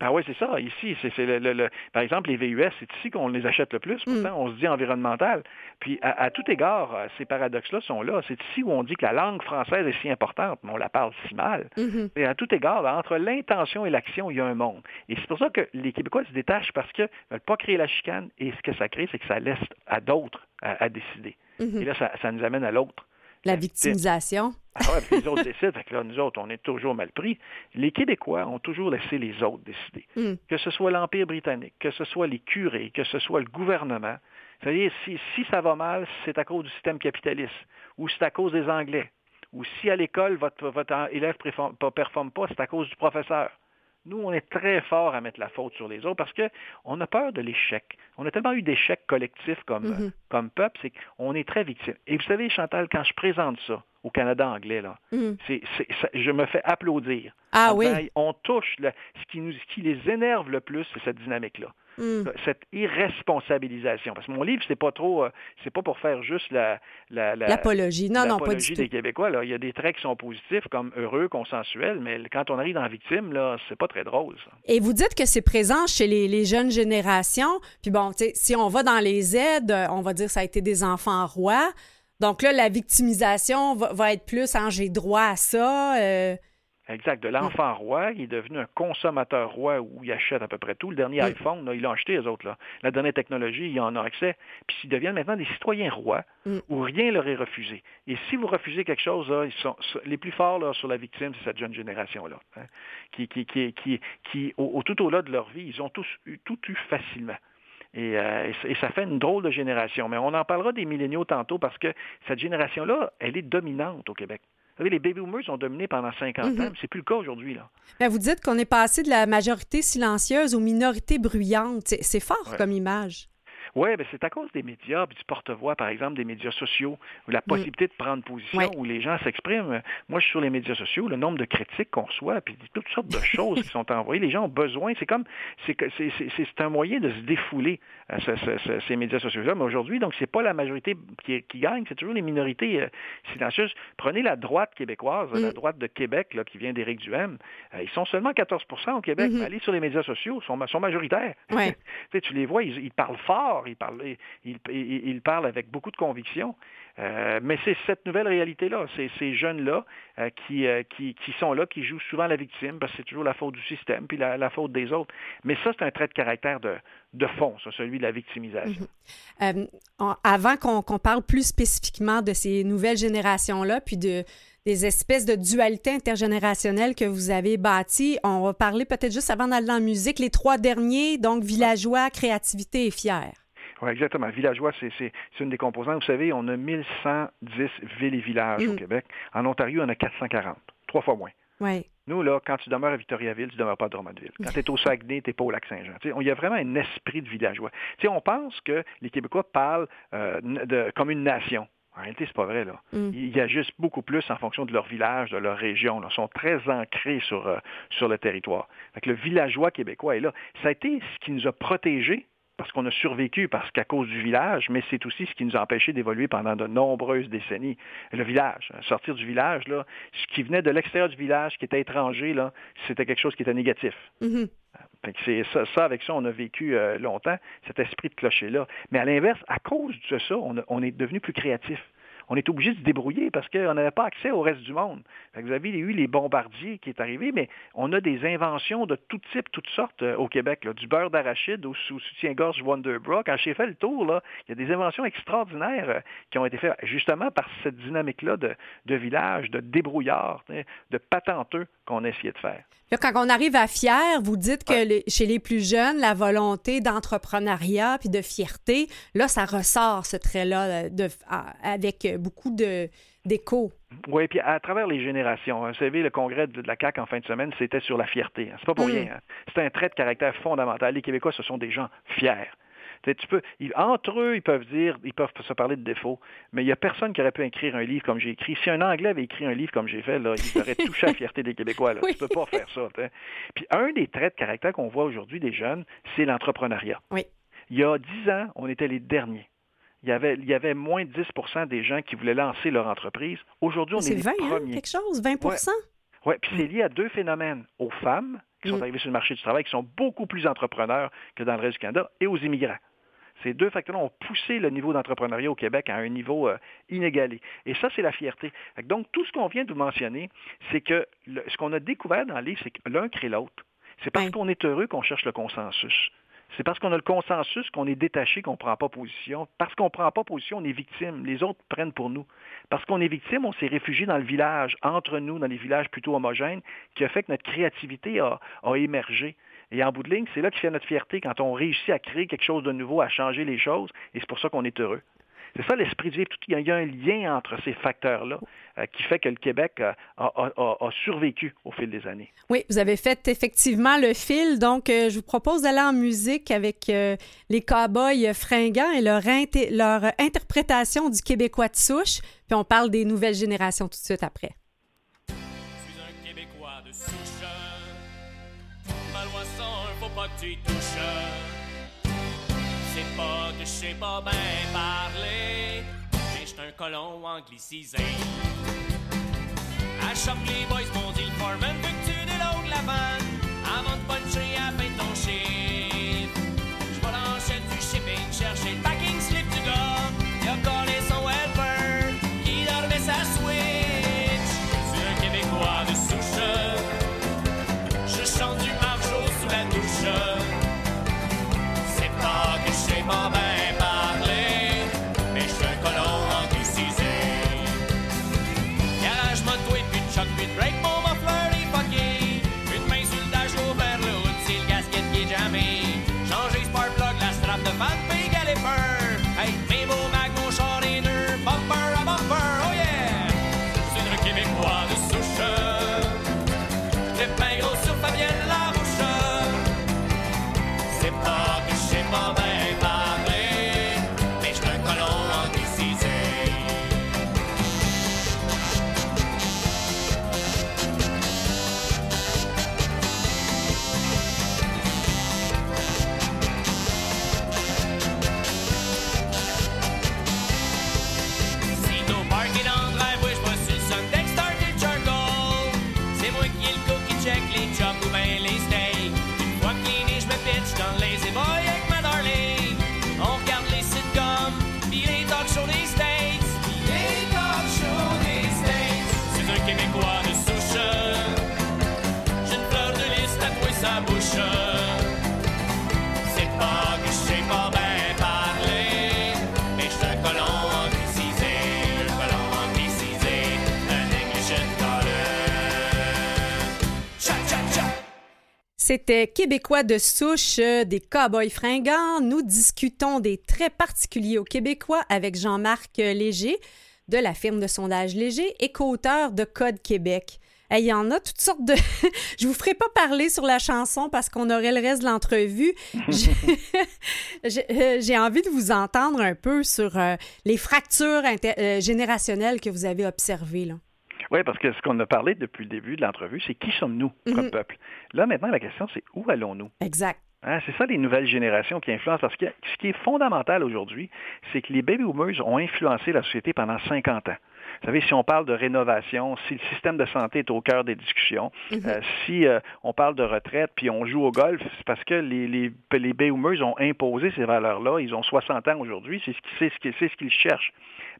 Ben oui, c'est ça. Ici, c'est le, le- le- par exemple, les VUS, c'est ici qu'on les achète le plus. Mm. Pourtant, on se dit environnemental. Puis, à, à tout égard, euh, ces paradoxes-là sont là. C'est ici où on dit que la langue française est si importante, mais on la parle si mal. Mhm. Et à tout égard, là, entre l'intention et l'action, il y a un monde. Et c'est pour ça que les Québécois se détachent parce qu'ils ne veulent pas créer la chicane. Et ce que ça crée, c'est que ça laisse à d'autres à, à décider. Mhm. Et là, ça, ça nous amène à l'autre. La victimisation. Ah ouais, puis les autres [LAUGHS] décident. Fait que là, nous autres, on est toujours mal pris. Les Québécois ont toujours laissé les autres décider. Mm. Que ce soit l'Empire britannique, que ce soit les curés, que ce soit le gouvernement. C'est-à-dire, si, si ça va mal, c'est à cause du système capitaliste, ou c'est à cause des Anglais, ou si à l'école, votre, votre élève ne performe pas, c'est à cause du professeur. Nous, on est très fort à mettre la faute sur les autres parce qu'on a peur de l'échec. On a tellement eu d'échecs collectifs comme, Mhm. comme peuple, c'est qu'on est très victime. Et vous savez, Chantal, quand je présente ça au Canada anglais, là, Mm. ça- je me fais applaudir. Ah oui. on touche, le- ce, qui nous, ce qui les énerve le plus, c'est cette dynamique-là. Mm. Cette irresponsabilisation. Parce que mon livre, c'est pas trop, euh, c'est pas pour faire juste la, la- la- L'apologie. Non, non, pas l'apologie du tout. des Québécois. Là. Il y a des traits qui sont positifs, comme heureux, consensuels, mais quand on arrive dans la victime, là, c'est pas très drôle. Ça. Et vous dites que c'est présent chez les, les jeunes générations. Puis bon, si on va dans les aides, euh, on va dire que ça a été des enfants rois. Donc là, la victimisation va, va être plus en j'ai droit à ça. euh, Exact. De l'enfant roi, il est devenu un consommateur roi où il achète à peu près tout. Le dernier Oui. iPhone, là, ils l'ont acheté, les autres. Là. La dernière technologie, il en a accès. Puis ils deviennent maintenant des citoyens rois Mm. où rien leur est refusé. Et si vous refusez quelque chose, là, ils sont les plus forts là, sur la victime, c'est cette jeune génération-là. hein, qui, qui, qui, qui, qui au, au- tout au-delà de leur vie, ils ont tous eu, tout eu facilement. Et, euh, et ça- fait une drôle de génération. Mais on en parlera des milléniaux tantôt parce que cette génération-là, elle est dominante au Québec. Vous savez, les baby boomers ont dominé pendant 50 Mhm. ans, mais c'est plus le cas aujourd'hui. Ben, vous dites qu'on est passé de la majorité silencieuse aux minorités bruyantes. C'est, c'est fort Ouais. comme image. Oui, ben c'est à cause des médias, puis du porte-voix, par exemple, des médias sociaux, la possibilité de prendre position, où les gens s'expriment. Moi, je suis sur les médias sociaux, le nombre de critiques qu'on reçoit, puis toutes sortes de [LAUGHS] choses qui sont envoyées. Les gens ont besoin. C'est comme, c'est un moyen de se défouler, ce- ce- ce- ces médias sociaux-là. Mais aujourd'hui, donc, c'est pas la majorité qui, qui gagne, c'est toujours les minorités euh, silencieuses. Prenez la droite québécoise, Mm. la droite de Québec, là, qui vient d'Éric Duhem. Euh, ils sont seulement 14% au Québec, Mhm. mais allez sur les médias sociaux, ils sont, sont majoritaires. Ouais. [LAUGHS] Tu les vois, ils, ils parlent fort, ils parlent avec beaucoup de conviction. Euh, mais c'est cette nouvelle réalité-là, c'est ces jeunes-là euh, qui, euh, qui, qui sont là, qui jouent souvent la victime, parce que c'est toujours la faute du système, puis la, la faute des autres. Mais ça, c'est un trait de caractère de, de fond, ça, celui de la victimisation. On- avant qu'on parle plus spécifiquement de ces nouvelles générations-là, puis de, des espèces de dualité intergénérationnelle que vous avez bâties, on va parler peut-être juste avant d'aller dans la musique, les trois derniers, donc villageois, créativité et fier. Oui, exactement. Villageois, c'est une des composantes. Vous savez, on a 1110 villes et villages au Mm. Québec. En Ontario, on a 440, trois fois moins. Oui. Nous, là, quand tu demeures à Victoriaville, tu ne demeures pas à Drummondville. Quand tu es au Saguenay, tu n'es pas au Lac-Saint-Jean. Il y a vraiment un esprit de villageois. On pense que les Québécois parlent euh, de, comme une nation. En réalité, c'est pas vrai. Là. Mm. Ils agissent beaucoup plus en fonction de leur village, de leur région. Là. Ils sont très ancrés sur, euh, sur le territoire. Fait que le villageois québécois est là. Ça a été ce qui nous a protégés parce qu'on a survécu, parce qu'à cause du village, mais c'est aussi ce qui nous a empêchés d'évoluer pendant de nombreuses décennies. Le village, hein, sortir du village, là, ce qui venait de l'extérieur du village, qui était étranger, là, c'était quelque chose qui était négatif. Mhm. Fait que c'est ça, ça, avec ça, on a vécu euh, longtemps, cet esprit de clocher-là. Mais à l'inverse, à cause de ça, on, a- on est devenu plus créatif. On est obligé de se débrouiller parce qu'on n'avait pas accès au reste du monde. Vous avez eu les bombardiers qui est arrivé, mais on a des inventions de tout type, toutes sortes euh, au Québec. là. Du beurre d'arachide au, sou- soutien-gorge Wonderbra. Quand j'ai fait le tour, là, il y a des inventions extraordinaires euh, qui ont été faites justement par cette dynamique-là de, de village, de débrouillard, de patenteux qu'on a essayé de faire. Là, quand on arrive à fier, vous dites que les- chez les plus jeunes, la volonté d'entrepreneuriat puis de fierté, là, ça ressort ce trait-là euh, avec beaucoup d'écho. Oui, puis à travers les générations. Vous savez, le congrès de la CAQ en fin de semaine, c'était sur la fierté. hein. C'est pas pour Mm. rien. hein. C'est un trait de caractère fondamental. Les Québécois, ce sont des gens fiers. Tu peux, entre eux, ils peuvent dire, ils peuvent se parler de défauts, mais il n'y a personne qui aurait pu écrire un livre comme j'ai écrit. Si un Anglais avait écrit un livre comme j'ai fait, là, il aurait [LAUGHS] touché à la fierté des Québécois. Là. Oui. Tu peux pas faire ça. Puis un des traits de caractère qu'on voit aujourd'hui des jeunes, c'est l'entrepreneuriat. Oui. Il y a dix ans, on était les derniers. Il y avait, il y avait moins de 10% des gens qui voulaient lancer leur entreprise. Aujourd'hui, on est, les 20, hein, premiers. quelque chose, 20% Oui, puis c'est lié à deux phénomènes. Aux femmes qui sont Mm. arrivées sur le marché du travail, qui sont beaucoup plus entrepreneurs que dans le reste du Canada, et aux immigrants. Ces deux facteurs-là ont poussé le niveau d'entrepreneuriat au Québec à un niveau euh, inégalé. Et ça, c'est la fierté. Donc, tout ce qu'on vient de vous mentionner, c'est que le- ce qu'on a découvert dans le livre, c'est que l'un crée l'autre. C'est parce Ouais. qu'on est heureux qu'on cherche le consensus. C'est parce qu'on a le consensus qu'on est détaché, qu'on ne prend pas position. Parce qu'on ne prend pas position, on est victime. Les autres prennent pour nous. Parce qu'on est victime, on s'est réfugié dans le village, entre nous, dans les villages plutôt homogènes, qui a fait que notre créativité a, émergé. Et en bout de ligne, c'est là qui fait notre fierté, quand on réussit à créer quelque chose de nouveau, à changer les choses, et c'est pour ça qu'on est heureux. C'est ça l'esprit du livre. Il y a- un lien entre ces facteurs-là euh, qui fait que le Québec euh, a, a- a- a survécu au fil des années. Oui, vous avez fait effectivement le fil. Donc, euh, je vous propose d'aller en musique avec euh, les Cowboys fringants et leur, inté- leur interprétation du Québécois de souche. Puis on parle des nouvelles générations tout de suite après. Je suis un Québécois de souche. Ma loi 101, faut pas que tu y touches. Pas que je sais pas bien parler, mais j'suis un colon anglicisé. À choc, les boys m'ont dit le foreman veut que tu déloades la vanne avant de puncher à de ton chiffre. Chaîne du shipping chercher le C'était Québécois de souche, euh, des cow-boys fringants. Nous discutons des traits particuliers aux Québécois avec Jean-Marc Léger de la firme de sondage Léger et co-auteur de Code Québec. Hey, Il y en a toutes sortes de... [LAUGHS] Je vous ferai pas parler sur la chanson parce qu'on aurait le reste de l'entrevue. [LAUGHS] J'ai- [LAUGHS] euh, j'ai envie de vous entendre un peu sur euh, les fractures générationnelles que vous avez observées. Là. Oui, parce que ce qu'on a parlé depuis le début de l'entrevue, c'est qui sommes-nous comme Mhm. peuple? Là, maintenant, la question, c'est où allons-nous? Exact. Hein, c'est ça les nouvelles générations qui influencent. Parce que ce qui est fondamental aujourd'hui, c'est que les baby boomers ont influencé la société pendant 50 ans. Vous savez, si on parle de rénovation, si le système de santé est au cœur des discussions, euh, si euh, on parle de retraite puis on joue au golf, c'est parce que les, les, les ont imposé ces valeurs-là. Ils ont 60 ans aujourd'hui, c'est ce qu'ils ce ce cherchent.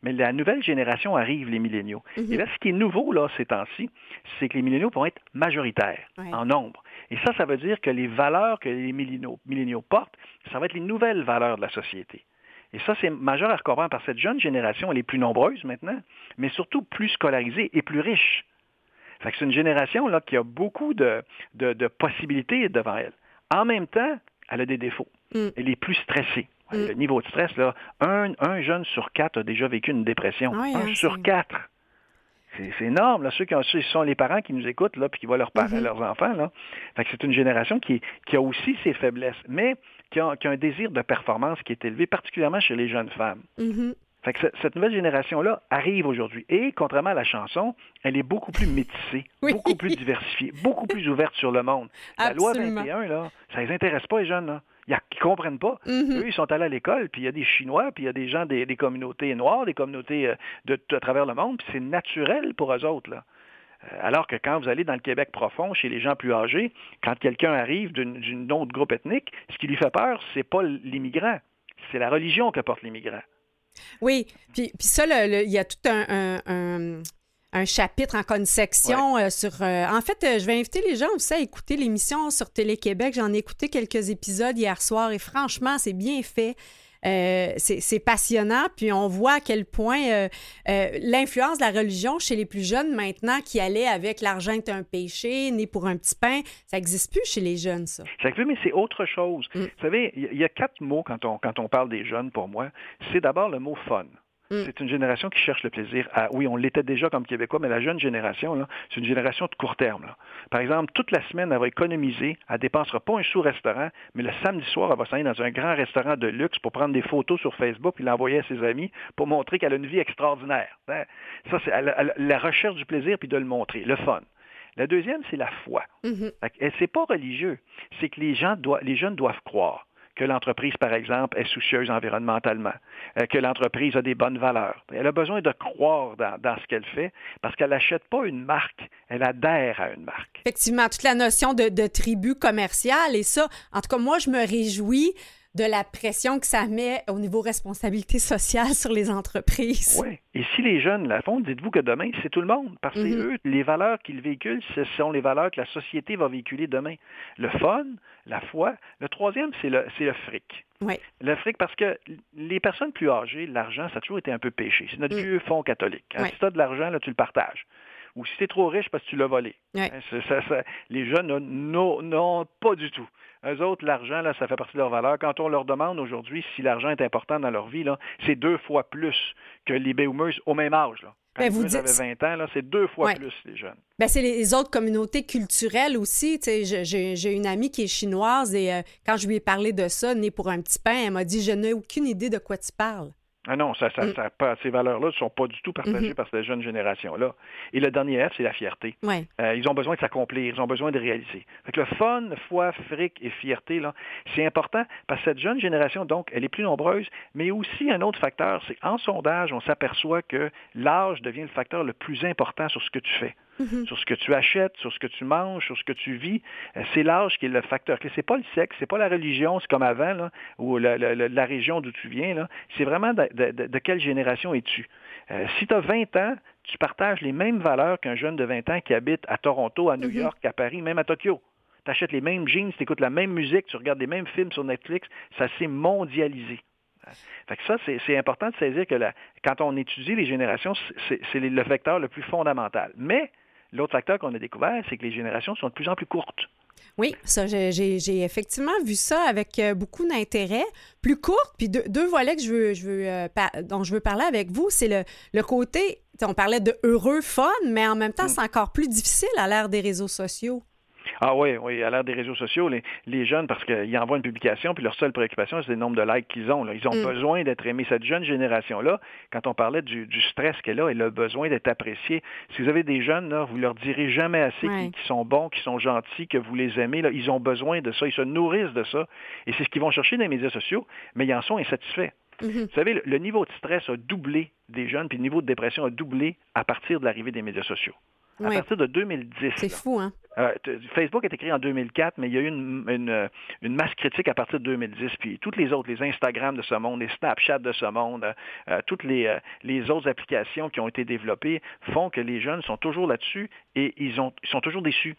Mais la nouvelle génération arrive, les milléniaux. Et là, ce qui est nouveau, là, ces temps-ci, c'est que les milléniaux vont être majoritaires Ouais. en nombre. Et ça, ça veut dire que les valeurs que les milléniaux, milléniaux portent, ça va être les nouvelles valeurs de la société. Et ça, c'est majeur à comprendre que cette jeune génération, elle est plus nombreuse maintenant, mais surtout plus scolarisée et plus riche. Fait que c'est une génération là, qui a beaucoup de, de- de possibilités devant elle. En même temps, elle a des défauts. Mm. Elle est plus stressée. Mm. Le niveau de stress, là, un, un jeune sur quatre a déjà vécu une dépression. Un hein, sur quatre. C'est énorme, là, ceux qui ont, qui sont les parents qui nous écoutent, là, puis qui voient leurs parents, Mhm. leurs enfants, là. Fait que c'est une génération qui, qui a aussi ses faiblesses, mais qui a un désir de performance qui est élevé, particulièrement chez les jeunes femmes. Mhm. Fait que ce- cette nouvelle génération-là arrive aujourd'hui. Et contrairement à la chanson, elle est beaucoup plus métissée, [LAUGHS] Oui. beaucoup plus diversifiée, beaucoup plus ouverte sur le monde. La loi 21, là, ça les intéresse pas, les jeunes, là. Il y a- Ils comprennent pas. Mhm. Eux, ils sont allés à l'école, puis il y a des Chinois, puis il y a des gens des, des communautés noires, des communautés euh, de, de travers le monde, puis c'est naturel pour eux autres, là. Euh, Alors que quand vous allez dans le Québec profond, chez les gens plus âgés, quand quelqu'un arrive d'une d'une autre groupe ethnique, ce qui lui fait peur, c'est pas l'immigrant, c'est la religion que porte l'immigrant. Oui, puis, puis ça, il y a tout un, un- un- un chapitre, encore une section euh, sur... euh, en fait, euh, je vais inviter les gens aussi à écouter l'émission sur Télé-Québec. J'en ai écouté quelques épisodes hier soir et franchement, c'est bien fait. Euh, c'est passionnant, puis on voit à quel point euh, euh, l'influence de la religion chez les plus jeunes maintenant qui allaient avec l'argent est un péché, né pour un petit pain, ça n'existe plus chez les jeunes, ça. Ça fait, mais c'est autre chose. Mm. Vous savez, il y y a quatre mots quand on, quand on parle des jeunes, pour moi. C'est d'abord le mot fun. Mm. C'est une génération qui cherche le plaisir. À, oui, on l'était déjà comme Québécois, mais la jeune génération, c'est une génération de court terme. là. Par exemple, toute la semaine, elle va économiser, elle dépensera pas un sou au restaurant, mais le samedi soir, elle va s'en aller dans un grand restaurant de luxe pour prendre des photos sur Facebook et l'envoyer à ses amis pour montrer qu'elle a une vie extraordinaire. Hein? Ça, c'est la recherche du plaisir puis de le montrer, le fun. La deuxième, c'est la foi. Que, Et c'est pas religieux. C'est que les gens doivent, les jeunes doivent croire que l'entreprise, par exemple, est soucieuse environnementalement, euh, que l'entreprise a des bonnes valeurs. Elle a besoin de croire dans, ce qu'elle fait parce qu'elle n'achète pas une marque, elle adhère à une marque. Effectivement, toute la notion de, de tribu commerciale et ça, en tout cas, moi, je me réjouis de la pression que ça met au niveau responsabilité sociale sur les entreprises. Oui. Et si les jeunes la font, dites-vous que demain, c'est tout le monde. Parce que Mhm. eux, les valeurs qu'ils véhiculent, ce sont les valeurs que la société va véhiculer demain. Le fun, la foi. Le troisième, c'est le, c'est le fric. Oui. Le fric, parce que les personnes plus âgées, l'argent, ça a toujours été un peu péché. C'est notre Mm. vieux fonds catholique. hein. Si tu as de l'argent, là, tu le partages. Ou si tu es trop riche, parce que tu l'as volé. Ouais. Hein, c'est- ça- ça- les jeunes, là, non, non, pas du tout. Eux autres, l'argent, là, ça fait partie de leur valeur. Quand on leur demande aujourd'hui si l'argent est important dans leur vie, là, c'est deux fois plus que les boomers au même âge. Là. Quand Ben, vous dites- avaient 20 ans, c'est deux fois Ouais. plus les jeunes. Ben, c'est les autres communautés culturelles aussi. J'ai une amie qui est chinoise et euh, quand je lui ai parlé de ça, né pour un petit pain, elle m'a dit Je n'ai aucune idée de quoi tu parles. Ah non, ça, ça, Mm. ça- pas- ces valeurs-là ne sont pas du tout partagées Mhm. par cette jeune génération-là. Et le dernier F, c'est la fierté. Ouais. Euh, ils ont besoin de s'accomplir, ils ont besoin de réaliser. Fait que le fun, foi, fric et fierté, là, c'est important parce que cette jeune génération, donc, elle est plus nombreuse, mais aussi un autre facteur, c'est en sondage, on s'aperçoit que l'âge devient le facteur le plus important sur ce que tu fais. Mhm. Sur ce que tu achètes, sur ce que tu manges, sur ce que tu vis, Euh, c'est l'âge qui est le facteur clé. C'est pas le sexe, c'est pas la religion, c'est comme avant, là, ou la, la- la- région d'où tu viens. C'est vraiment de, de- de- de quelle génération es-tu? Euh, si tu as 20 ans, tu partages les mêmes valeurs qu'un jeune de 20 ans qui habite à Toronto, à New Mhm. York, à Paris, même à Tokyo. Tu achètes les mêmes jeans, tu écoutes la même musique, tu regardes les mêmes films sur Netflix, ça s'est mondialisé. Fait que ça, c'est important de saisir que la- quand on étudie les générations, c'est c'est le vecteur le plus fondamental. Mais l'autre facteur qu'on a découvert, c'est que les générations sont de plus en plus courtes. Oui, ça, j'ai- effectivement vu ça avec euh, beaucoup d'intérêt. Plus courte, puis deux, deux volets que je veux, je veux, euh, dont je veux parler avec vous, c'est le, le côté, on parlait de heureux, fun, mais en même temps, c'est encore plus difficile à l'ère des réseaux sociaux. Ah oui, oui, à l'ère des réseaux sociaux, les, les jeunes, parce qu'ils envoient une publication, puis leur seule préoccupation, c'est le nombre de likes qu'ils ont. là. Ils ont Mm. besoin d'être aimés. Cette jeune génération-là, quand on parlait du, du stress qu'elle a, elle a besoin d'être appréciée. Si vous avez des jeunes, là, vous leur direz jamais assez Ouais. qu'ils sont bons, qu'ils sont gentils, que vous les aimez. Là. Ils ont besoin de ça, ils se nourrissent de ça. Et c'est ce qu'ils vont chercher dans les médias sociaux, mais ils en sont insatisfaits. Mhm. Vous savez, le, niveau de stress a doublé des jeunes, puis le niveau de dépression a doublé à partir de l'arrivée des médias sociaux. À partir de 2010. C'est fou, hein? Euh, Facebook est écrit en 2004, mais il y a eu une, une, euh, une masse critique à partir de 2010. Puis toutes les autres, les Instagram de ce monde, les Snapchat de ce monde, euh, toutes les, euh, les autres applications qui ont été développées font que les jeunes sont toujours là-dessus et ils, ont, ils sont toujours déçus.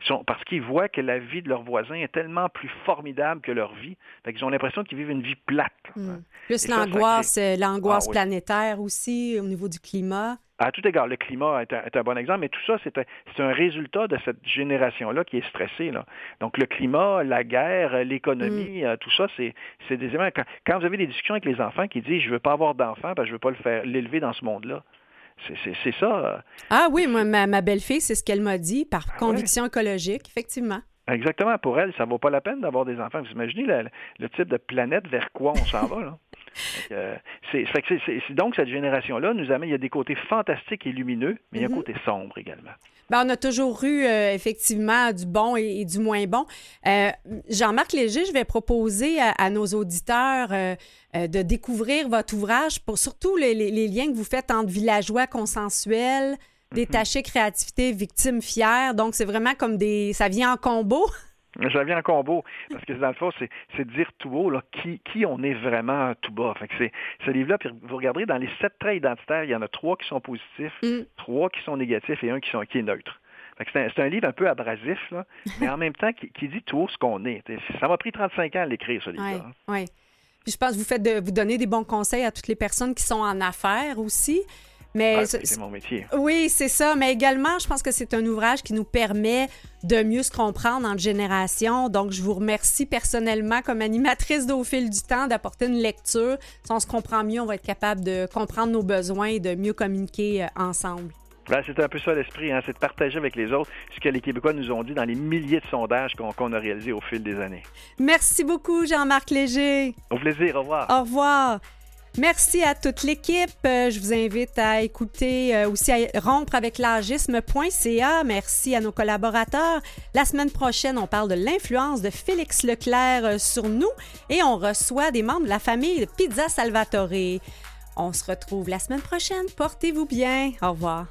Ils sont- parce qu'ils voient que la vie de leurs voisins est tellement plus formidable que leur vie. Fait qu'ils ont l'impression qu'ils vivent une vie plate. là. Mm. Plus l'angoisse, l'angoisse Ah oui. planétaire aussi, au niveau du climat. À tout égard, le climat est un, est un bon exemple, mais tout ça, c'est un, résultat de cette génération-là qui est stressée. Là. Donc, le climat, la guerre, l'économie, euh, tout ça, c'est des éléments. Quand, quand vous avez des discussions avec les enfants qui disent « je veux pas avoir d'enfant parce que je veux pas le faire l'élever dans ce monde-là », c'est- ça. euh, Ah oui, moi, ma, ma belle-fille, c'est ce qu'elle m'a dit, par Ah ouais? conviction écologique, effectivement. Exactement. Pour elle, ça vaut pas la peine d'avoir des enfants. Vous imaginez le, le type de planète vers quoi on s'en va, là? Euh, c'est- donc, cette génération-là nous amène, il y a des côtés fantastiques et lumineux, mais il y a un Mhm. côté sombre également. Ben, on a toujours eu euh, effectivement du bon et, et du moins bon. Euh, Jean-Marc Léger, je vais proposer à, à nos auditeurs euh, de découvrir votre ouvrage pour surtout les, les- les liens que vous faites entre villageois consensuels, détachés, créativité, victimes fières. Donc, c'est vraiment comme des... Ça vient en combo. Ça vient en combo, parce que dans le fond, c'est dire tout haut là, qui, qui on est vraiment tout bas. Fait que c'est ce livre-là, puis vous regarderez, dans les sept traits identitaires, il y en a trois qui sont positifs, Mm. trois qui sont négatifs et un qui, sont, qui est neutre. C'est un, livre un peu abrasif, là, [LAUGHS] mais en même temps qui, qui dit tout haut ce qu'on est. Ça m'a pris 35 ans à l'écrire, ce livre-là. oui. Puis je pense que vous faites de, vous donnez des bons conseils à toutes les personnes qui sont en affaires aussi. Mais Ah, ce- c'est mon métier. Oui, c'est ça. Mais également, je pense que c'est un ouvrage qui nous permet de mieux se comprendre entre générations. Donc, je vous remercie personnellement comme animatrice d'Au fil du temps d'apporter une lecture. Si on se comprend mieux, on va être capable de comprendre nos besoins et de mieux communiquer euh, ensemble. Ben, c'est un peu ça l'esprit, hein, c'est de partager avec les autres ce que les Québécois nous ont dit dans les milliers de sondages qu'on qu'on a réalisés au fil des années. Merci beaucoup, Jean-Marc Léger. Au plaisir, au revoir. Au revoir. Merci à toute l'équipe. Euh, Je vous invite à écouter euh, aussi à rompre avec l'agisme.ca. Merci à nos collaborateurs. La semaine prochaine, on parle de l'influence de Félix Leclerc euh, sur nous et on reçoit des membres de la famille de Pizza Salvatore. On se retrouve la semaine prochaine. Portez-vous bien. Au revoir.